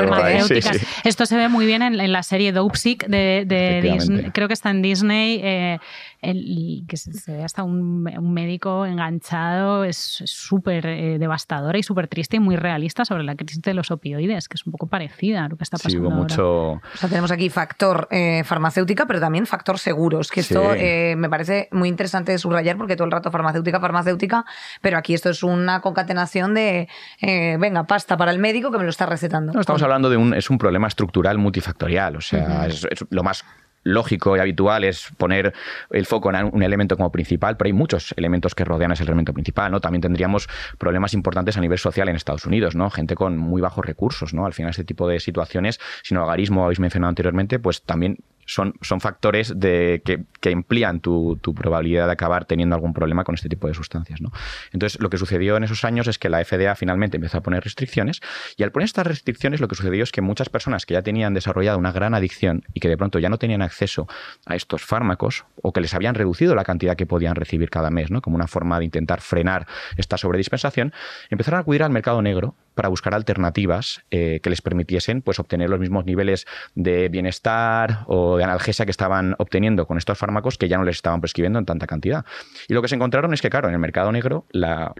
Esto se ve muy bien en, la serie Dopesick de, de Disney. Creo que está en Disney. Eh, el, que se, ve hasta un, médico enganchado, es súper eh, devastadora y súper triste y muy realista sobre la crisis de los opioides, que es un poco parecida a lo que está pasando. Sí, mucho... O sea, tenemos aquí factor eh, farmacéutica, pero también factor seguros, que esto eh, me parece muy interesante de subrayar porque todo el rato farmacéutica, farmacéutica, pero aquí esto es una concatenación de, venga, pasta para el médico que me lo está recetando. No, estamos hablando de un, es un problema estructural multifactorial, o sea, es lo más lógico y habitual es poner el foco en un elemento como principal, pero hay muchos elementos que rodean ese elemento principal, ¿no? También tendríamos problemas importantes a nivel social en Estados Unidos, ¿no? Gente con muy bajos recursos, ¿no? Al final este tipo de situaciones, sin hogarismo habéis mencionado anteriormente, pues también son, son factores de, que, que amplían tu, tu, probabilidad de acabar teniendo algún problema con este tipo de sustancias. ¿no? Entonces, lo que sucedió en esos años es que la FDA finalmente empezó a poner restricciones y al poner estas restricciones lo que sucedió es que muchas personas que ya tenían desarrollado una gran adicción y que de pronto ya no tenían acceso a estos fármacos o que les habían reducido la cantidad que podían recibir cada mes, ¿no? como una forma de intentar frenar esta sobredispensación, empezaron a acudir al mercado negro para buscar alternativas eh, que les permitiesen pues, obtener los mismos niveles de bienestar o de analgesia que estaban obteniendo con estos fármacos que ya no les estaban prescribiendo en tanta cantidad. Y lo que se encontraron es que, claro, en el mercado negro la,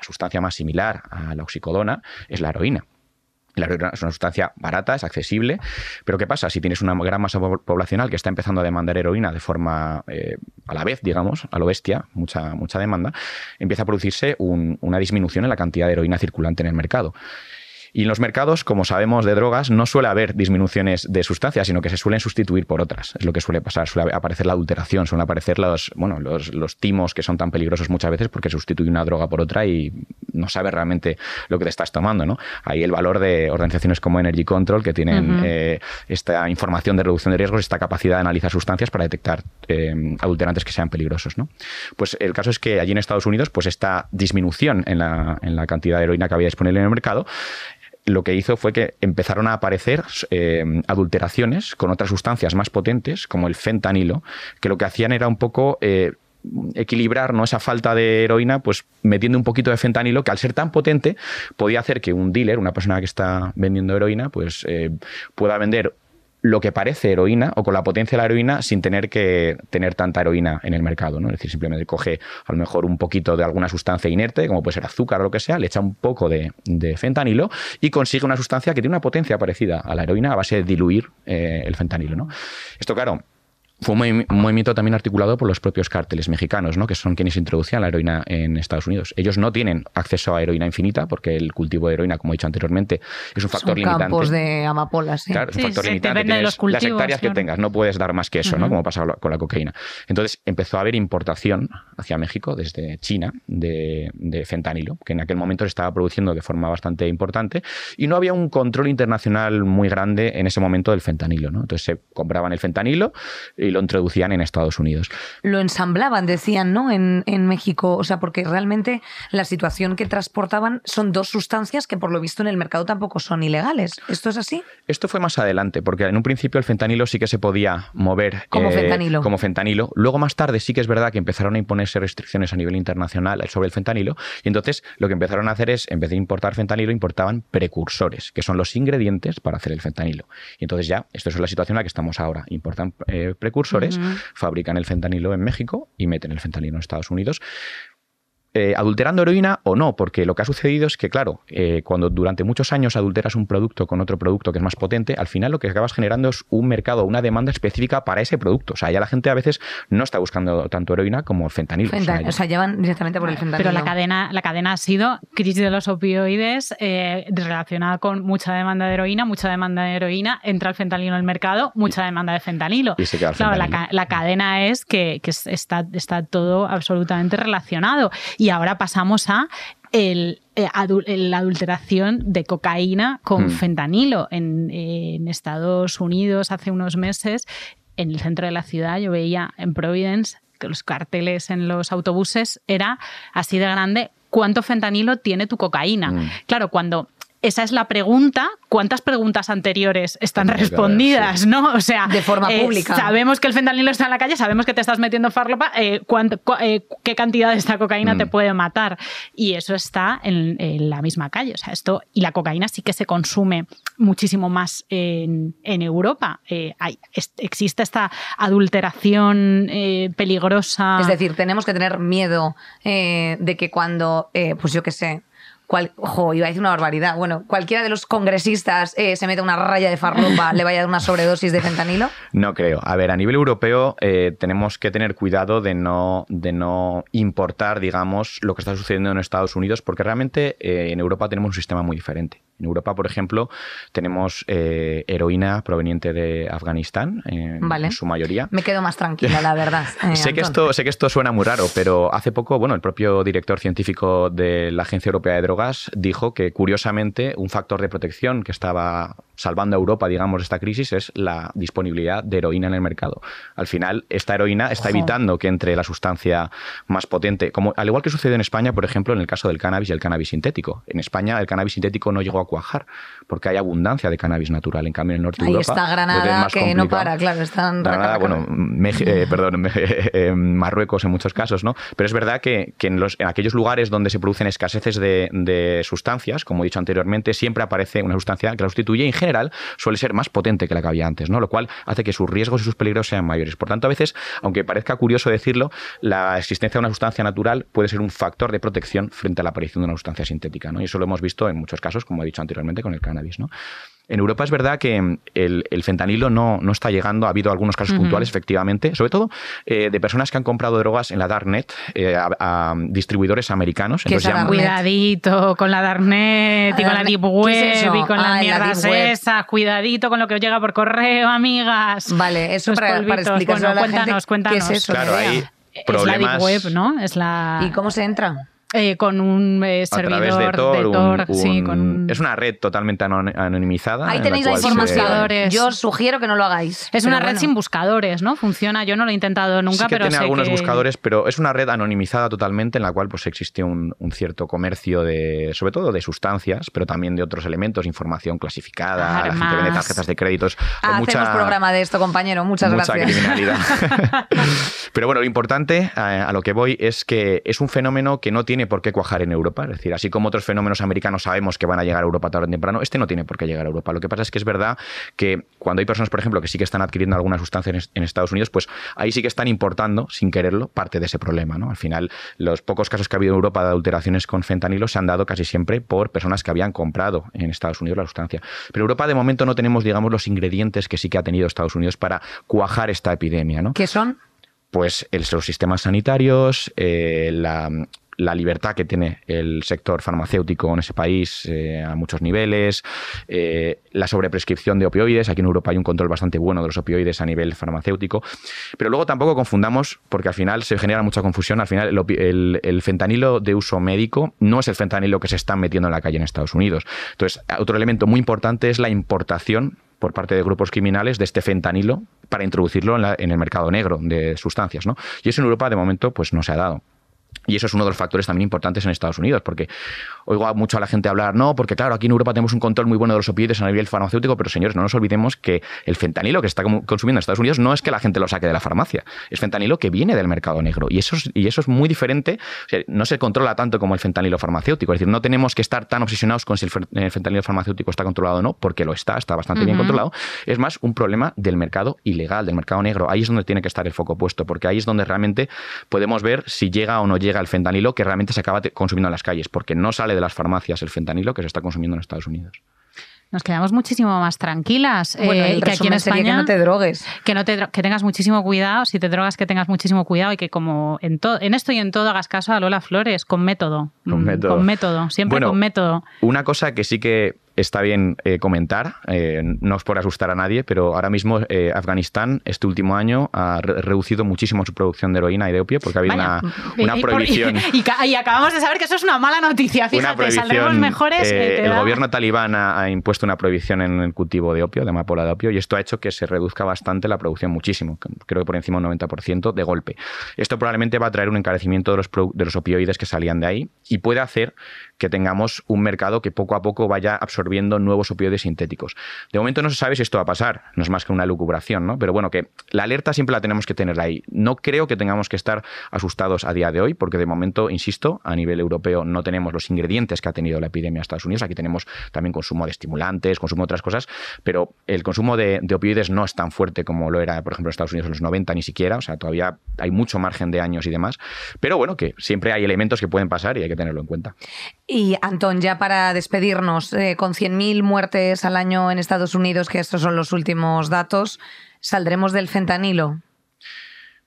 sustancia más similar a la oxicodona es la heroína. La heroína es una sustancia barata, es accesible, pero ¿qué pasa? Si tienes una gran masa poblacional que está empezando a demandar heroína de forma eh, a la vez, digamos, a lo bestia, mucha, mucha demanda, empieza a producirse una disminución en la cantidad de heroína circulante en el mercado. Y en los mercados, como sabemos de drogas, no suele haber disminuciones de sustancias, sino que se suelen sustituir por otras. Es lo que suele pasar. Suele aparecer la adulteración, suelen aparecer los, bueno, los, los timos que son tan peligrosos muchas veces porque sustituye una droga por otra y no sabes realmente lo que te estás tomando. ¿no? Ahí el valor de organizaciones como Energy Control, que tienen eh, esta información de reducción de riesgos, esta capacidad de analizar sustancias para detectar eh, adulterantes que sean peligrosos. ¿no? Pues el caso es que allí en Estados Unidos, pues esta disminución en la, en la cantidad de heroína que había disponible en el mercado lo que hizo fue que empezaron a aparecer eh, adulteraciones con otras sustancias más potentes, como el fentanilo, que lo que hacían era un poco eh, equilibrar ¿no? esa falta de heroína, pues metiendo un poquito de fentanilo, que al ser tan potente podía hacer que un dealer, una persona que está vendiendo heroína, pues eh, pueda vender lo que parece heroína o con la potencia de la heroína sin tener que tener tanta heroína en el mercado. ¿no? Es decir, simplemente coge a lo mejor un poquito de alguna sustancia inerte, como puede ser azúcar o lo que sea, le echa un poco de, fentanilo y consigue una sustancia que tiene una potencia parecida a la heroína a base de diluir eh, el fentanilo. ¿no? Esto, claro, fue un, movimiento también articulado por los propios cárteles mexicanos, ¿no? que son quienes introducían la heroína en Estados Unidos. Ellos no tienen acceso a heroína infinita porque el cultivo de heroína, como he dicho anteriormente, es un factor son limitante. campos de amapolas. ¿sí? Claro, es un factor limitante. De los cultivos, las hectáreas que tengas, no puedes dar más que eso, ¿no? como pasa con la cocaína. Entonces empezó a haber importación hacia México desde China de, de fentanilo, que en aquel momento se estaba produciendo de forma bastante importante y no había un control internacional muy grande en ese momento del fentanilo. ¿no? Entonces se compraban el fentanilo y lo introducían en Estados Unidos. Lo ensamblaban, decían, ¿no? En, en México. O sea, porque realmente la situación que transportaban son dos sustancias que por lo visto en el mercado tampoco son ilegales. ¿Esto es así? Esto fue más adelante, porque en un principio el fentanilo sí que se podía mover Como fentanilo. como fentanilo. Luego más tarde sí que es verdad que empezaron a imponerse restricciones a nivel internacional sobre el fentanilo y entonces lo que empezaron a hacer es, en vez de importar fentanilo, importaban precursores, que son los ingredientes para hacer el fentanilo. Y entonces ya, esto es la situación en la que estamos ahora. Importan eh, precursores, fabrican el fentanilo en México y meten el fentanilo en Estados Unidos. Eh, adulterando heroína o no, porque lo que ha sucedido es que, claro, eh, cuando durante muchos años adulteras un producto con otro producto que es más potente, al final lo que acabas generando es un mercado, una demanda específica para ese producto. O sea, ya la gente a veces no está buscando tanto heroína como fentanilo. Fentanilo. O sea, llevan directamente por el fentanilo. Pero la cadena, la cadena ha sido crisis de los opioides eh, relacionada con mucha demanda de heroína, mucha demanda de heroína, entra el fentanilo en el mercado, mucha demanda de fentanilo. Y se queda el claro, la, la cadena es que, que es- está, está todo absolutamente relacionado. Y ahora pasamos a el, eh, adu- la adulteración de cocaína con Mm. fentanilo. En, en Estados Unidos hace unos meses, en el centro de la ciudad, yo veía en Providence que los carteles en los autobuses era así de grande. ¿Cuánto fentanilo tiene tu cocaína? Mm. Claro, cuando esa es la pregunta, ¿cuántas preguntas anteriores están respondidas? sí. ¿no? O sea, De forma eh, pública. Sabemos que el fentanilo está en la calle, sabemos que te estás metiendo farlopa, eh, cuánto- cu- eh, ¿qué cantidad de esta cocaína Mm. te puede matar? Y eso está en, en la misma calle. O sea, esto, y la cocaína sí que se consume muchísimo más en, en Europa. Eh, hay- es- existe esta adulteración eh, peligrosa. Es decir, tenemos que tener miedo eh, de que cuando, eh, pues yo qué sé, cual, ojo, iba a decir una barbaridad. Bueno, cualquiera de los congresistas eh, se mete una raya de farlopa, le vaya a dar una sobredosis de fentanilo. No creo. A ver, a nivel europeo eh, tenemos que tener cuidado de no, de no importar, digamos, lo que está sucediendo en Estados Unidos, porque realmente eh, en Europa tenemos un sistema muy diferente. En Europa, por ejemplo, tenemos eh, heroína proveniente de Afganistán, en, Vale. en su mayoría. Me quedo más tranquila, la verdad. [LAUGHS] eh, Sé que, esto, sé que esto suena muy raro, pero hace poco, bueno, el propio director científico de la Agencia Europea de Drogas dijo que, curiosamente, un factor de protección que estaba salvando a Europa, digamos, de esta crisis es la disponibilidad de heroína en el mercado. Al final, esta heroína está Ojo. evitando que entre la sustancia más potente, como al igual que sucedió en España, por ejemplo, en el caso del cannabis y el cannabis sintético. En España, el cannabis sintético no llegó a cuajar porque hay abundancia de cannabis natural. En cambio, en el norte de Ahí Europa. está lo tienen Granada, más que no para, claro, están Granada, bueno, Meji- eh, perdón, me- [LAUGHS] eh, Marruecos en muchos casos, ¿no? Pero es verdad que, que en, los, en aquellos lugares donde se producen escaseces de, de sustancias, como he dicho anteriormente, siempre aparece una sustancia que la sustituye en general suele ser más potente que la que había antes, ¿no? Lo cual hace que sus riesgos y sus peligros sean mayores. Por tanto, a veces, aunque parezca curioso decirlo, la existencia de una sustancia natural puede ser un factor de protección frente a la aparición de una sustancia sintética, ¿no? Y eso lo hemos visto en muchos casos, como he dicho anteriormente, con el cannabis, ¿no? En Europa es verdad que el, el fentanilo no, no está llegando, ha habido algunos casos puntuales, efectivamente, sobre todo eh, de personas que han comprado drogas en la Darknet eh, a, a distribuidores americanos. ¿Qué es Entonces la llaman- Darknet? Cuidadito con la Darknet y con la. Deep ¿Qué Web es y con Ah, las la mierdas Web. esas. Cuidadito con lo que os llega por correo, amigas. Vale, eso Los para, para Bueno, a la gente. cuéntanos, cuéntanos. ¿Qué es eso? Claro, Es la Deep Web, ¿no? Es la... ¿Y cómo se entra? Eh, con un eh, a servidor través de Tor, un- sí, un- con... es una red totalmente anon- anonimizada. Ahí en tenéis la, se- información. buscadores. Yo os sugiero que no lo hagáis. Es una red bueno. sin buscadores, ¿no? Funciona. Yo no lo he intentado nunca, sí que pero tiene sé algunos que- buscadores, pero es una red anonimizada totalmente en la cual pues existe un, un cierto comercio de, sobre todo de sustancias, pero también de otros elementos, información clasificada, la gente vende Armas. tarjetas de créditos. Ah, hacemos mucha- programa de esto, compañero. Muchas mucha gracias. criminalidad. [LAUGHS] [LAUGHS] Pero bueno, lo importante a, a lo que voy es que es un fenómeno que no tiene por qué cuajar en Europa. Es decir, así como otros fenómenos americanos sabemos que van a llegar a Europa tarde o temprano, este no tiene por qué llegar a Europa. Lo que pasa es que es verdad que cuando hay personas, por ejemplo, que sí que están adquiriendo alguna sustancia en, es- en Estados Unidos, pues ahí sí que están importando, sin quererlo, parte de ese problema. ¿no? Al final, los pocos casos que ha habido en Europa de adulteraciones con fentanilo se han dado casi siempre por personas que habían comprado en Estados Unidos la sustancia. Pero Europa de momento no tenemos, digamos, los ingredientes que sí que ha tenido Estados Unidos para cuajar esta epidemia. ¿no? ¿Qué son? pues los sistemas sanitarios, eh, la, la libertad que tiene el sector farmacéutico en ese país eh, a muchos niveles, eh, la sobreprescripción de opioides. Aquí en Europa hay un control bastante bueno de los opioides a nivel farmacéutico. Pero luego tampoco confundamos, porque al final se genera mucha confusión. Al final, el, fentanilo de uso médico no es el fentanilo que se está metiendo en la calle en Estados Unidos. Entonces, otro elemento muy importante es la importación por parte de grupos criminales de este fentanilo para introducirlo en, el mercado negro de sustancias. ¿no? Y eso en Europa de momento pues, no se ha dado. Y eso es uno de los factores también importantes en Estados Unidos, porque oigo mucho a la gente hablar, no, porque claro, aquí en Europa tenemos un control muy bueno de los opioides a nivel farmacéutico, pero señores, no nos olvidemos que el fentanilo que se está consumiendo en Estados Unidos no es que la gente lo saque de la farmacia, es fentanilo que viene del mercado negro. Y eso es, y eso es muy diferente, no se controla tanto como el fentanilo farmacéutico, es decir, no tenemos que estar tan obsesionados con si el fentanilo farmacéutico está controlado o no, porque lo está, está bastante bien controlado. Es más un problema del mercado ilegal, del mercado negro. Ahí es donde tiene que estar el foco puesto, porque ahí es donde realmente podemos ver si llega o no llega el fentanilo que realmente se acaba consumiendo en las calles, porque no sale de las farmacias el fentanilo que se está consumiendo en Estados Unidos nos quedamos muchísimo más tranquilas. Bueno, eh, que aquí en España que no te drogues. Que, no te, que tengas muchísimo cuidado, si te drogas que tengas muchísimo cuidado y que como en, en esto y en todo hagas caso a Lola Flores, con método. Con método. Con método, siempre con método. Una cosa que sí que está bien eh, comentar, eh, no es por asustar a nadie, pero ahora mismo eh, Afganistán este último año ha reducido muchísimo su producción de heroína y de opio porque ha habido una, prohibición. [LAUGHS] Y, acabamos de saber que eso es una mala noticia, fíjate, saldremos mejores. el gobierno talibán ha, impuesto una prohibición en el cultivo de opio, de amapola de opio, y esto ha hecho que se reduzca bastante la producción muchísimo, creo que por encima un 90% de golpe. Esto probablemente va a traer un encarecimiento de los, de los opioides que salían de ahí y puede hacer que tengamos un mercado que poco a poco vaya absorbiendo nuevos opioides sintéticos. De momento no se sabe si esto va a pasar, no es más que una lucubración, ¿no? Pero bueno, que la alerta siempre la tenemos que tener ahí. No creo que tengamos que estar asustados a día de hoy, porque de momento, insisto, a nivel europeo no tenemos los ingredientes que ha tenido la epidemia en Estados Unidos. Aquí tenemos también consumo de estimulantes, consumo de otras cosas, pero el consumo de, opioides no es tan fuerte como lo era, por ejemplo, en Estados Unidos en los 90 ni siquiera, o sea, todavía hay mucho margen de años y demás, pero bueno, que siempre hay elementos que pueden pasar y hay que tenerlo en cuenta. Y Antón, ya para despedirnos, eh, con 100.000 muertes al año en Estados Unidos, que estos son los últimos datos, ¿saldremos del fentanilo?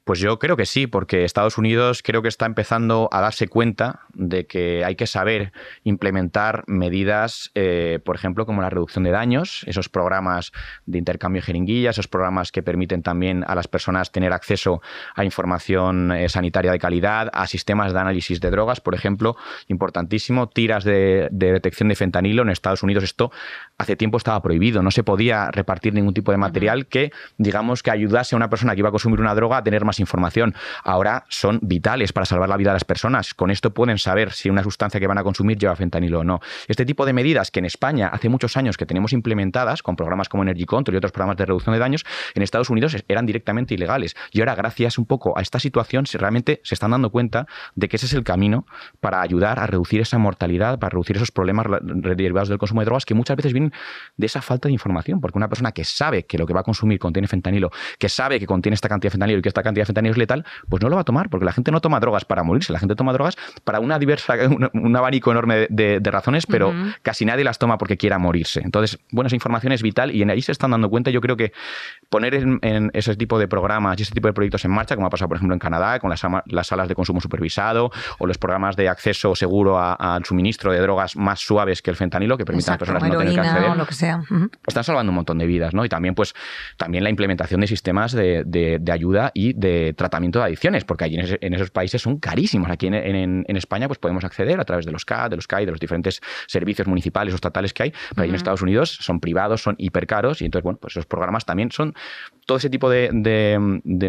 Pues yo creo que sí, porque Estados Unidos creo que está empezando a darse cuenta de que hay que saber implementar medidas, eh, por ejemplo, como la reducción de daños, esos programas de intercambio de jeringuillas, esos programas que permiten también a las personas tener acceso a información eh, sanitaria de calidad, a sistemas de análisis de drogas, por ejemplo, importantísimo, tiras de, de detección de fentanilo. En Estados Unidos esto hace tiempo estaba prohibido, no se podía repartir ningún tipo de material que, digamos, que ayudase a una persona que iba a consumir una droga a tener más información. Ahora son vitales para salvar la vida de las personas. Con esto pueden saber si una sustancia que van a consumir lleva fentanilo o no. Este tipo de medidas que en España hace muchos años que tenemos implementadas con programas como Energy Control y otros programas de reducción de daños, en Estados Unidos eran directamente ilegales. Y ahora, gracias un poco a esta situación, realmente se están dando cuenta de que ese es el camino para ayudar a reducir esa mortalidad, para reducir esos problemas derivados del consumo de drogas que muchas veces vienen de esa falta de información. Porque una persona que sabe que lo que va a consumir contiene fentanilo, que sabe que contiene esta cantidad de fentanilo y que esta cantidad de fentanilo es letal, pues no lo va a tomar, porque la gente no toma drogas para morirse, la gente toma drogas para una diversa, [LAUGHS] un, abanico enorme de, razones, pero casi nadie las toma porque quiera morirse. Entonces, bueno, esa información es vital y en ahí se están dando cuenta. Yo creo que poner en, ese tipo de programas y ese tipo de proyectos en marcha, como ha pasado, por ejemplo, en Canadá, con las, salas de consumo supervisado o los programas de acceso seguro al suministro de drogas más suaves que el fentanilo, que permitan a las personas no tener que acceder, lo que sea. están salvando un montón de vidas, ¿no? Y también, pues, también la implementación de sistemas de, de ayuda y de tratamiento de adicciones, porque allí en, esos países son carísimos. Aquí en, España pues podemos acceder a través de los CAD, de los CAI, de los diferentes servicios municipales o estatales que hay, pero allí en Estados Unidos son privados, son hipercaros y entonces, bueno, pues esos programas también son todo ese tipo de,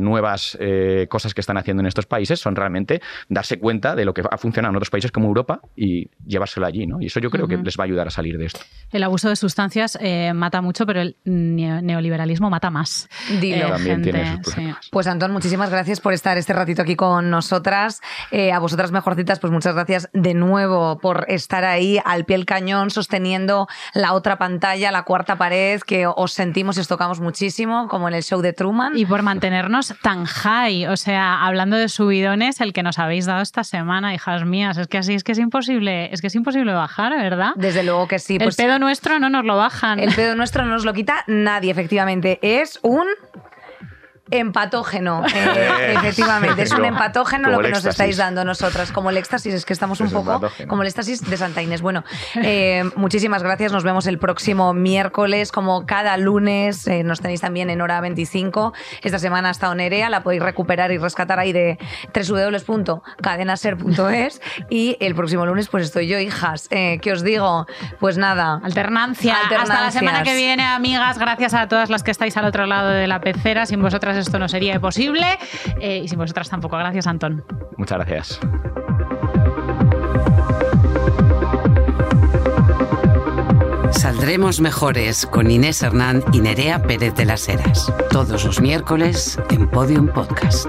nuevas eh, cosas que están haciendo en estos países son realmente darse cuenta de lo que ha funcionado en otros países como Europa y llevárselo allí, ¿no? Y eso yo creo que les va a ayudar a salir de esto. El abuso de sustancias eh, mata mucho, pero el neoliberalismo mata más. Dilo. Eh, También tiene sus Pues Antón, muchísimas gracias por estar este ratito aquí con nosotras. a vosotras mejorcitas, pues muchas gracias de nuevo por estar ahí al pie del cañón, sosteniendo la otra pantalla, la cuarta pared, que os sentimos y os tocamos muchísimo, como en el de Truman. Y por mantenernos tan high, o sea, hablando de subidones, el que nos habéis dado esta semana, hijas mías, es que así es que es imposible, es que es imposible bajar, ¿verdad? Desde luego que sí. El pues pedo nuestro no nos lo bajan. El pedo nuestro no nos lo quita nadie, efectivamente. Es un empatógeno. [LAUGHS] eh, efectivamente, es un [LAUGHS] empatógeno como lo que nos estáis dando nosotras. Como el éxtasis, es que estamos un Es poco empatógeno. como el éxtasis de Santa Inés. Bueno, eh, muchísimas gracias. Nos vemos el próximo miércoles, como cada lunes. eh, nos tenéis también en hora 25. Esta semana ha estado Nerea, la podéis recuperar y rescatar ahí de www.cadenaser.es. Y el próximo lunes, pues estoy yo, hijas. Eh, ¿Qué os digo? Pues nada. Alternancia. Hasta la semana que viene, amigas. Gracias a todas las que estáis al otro lado de la pecera. Sin vosotras esto no sería posible. Eh, y sin vosotras tampoco. Gracias, Antón. Muchas gracias. Saldremos mejores con Inés Hernán y Nerea Pérez de las Heras. Todos los miércoles en Podium Podcast.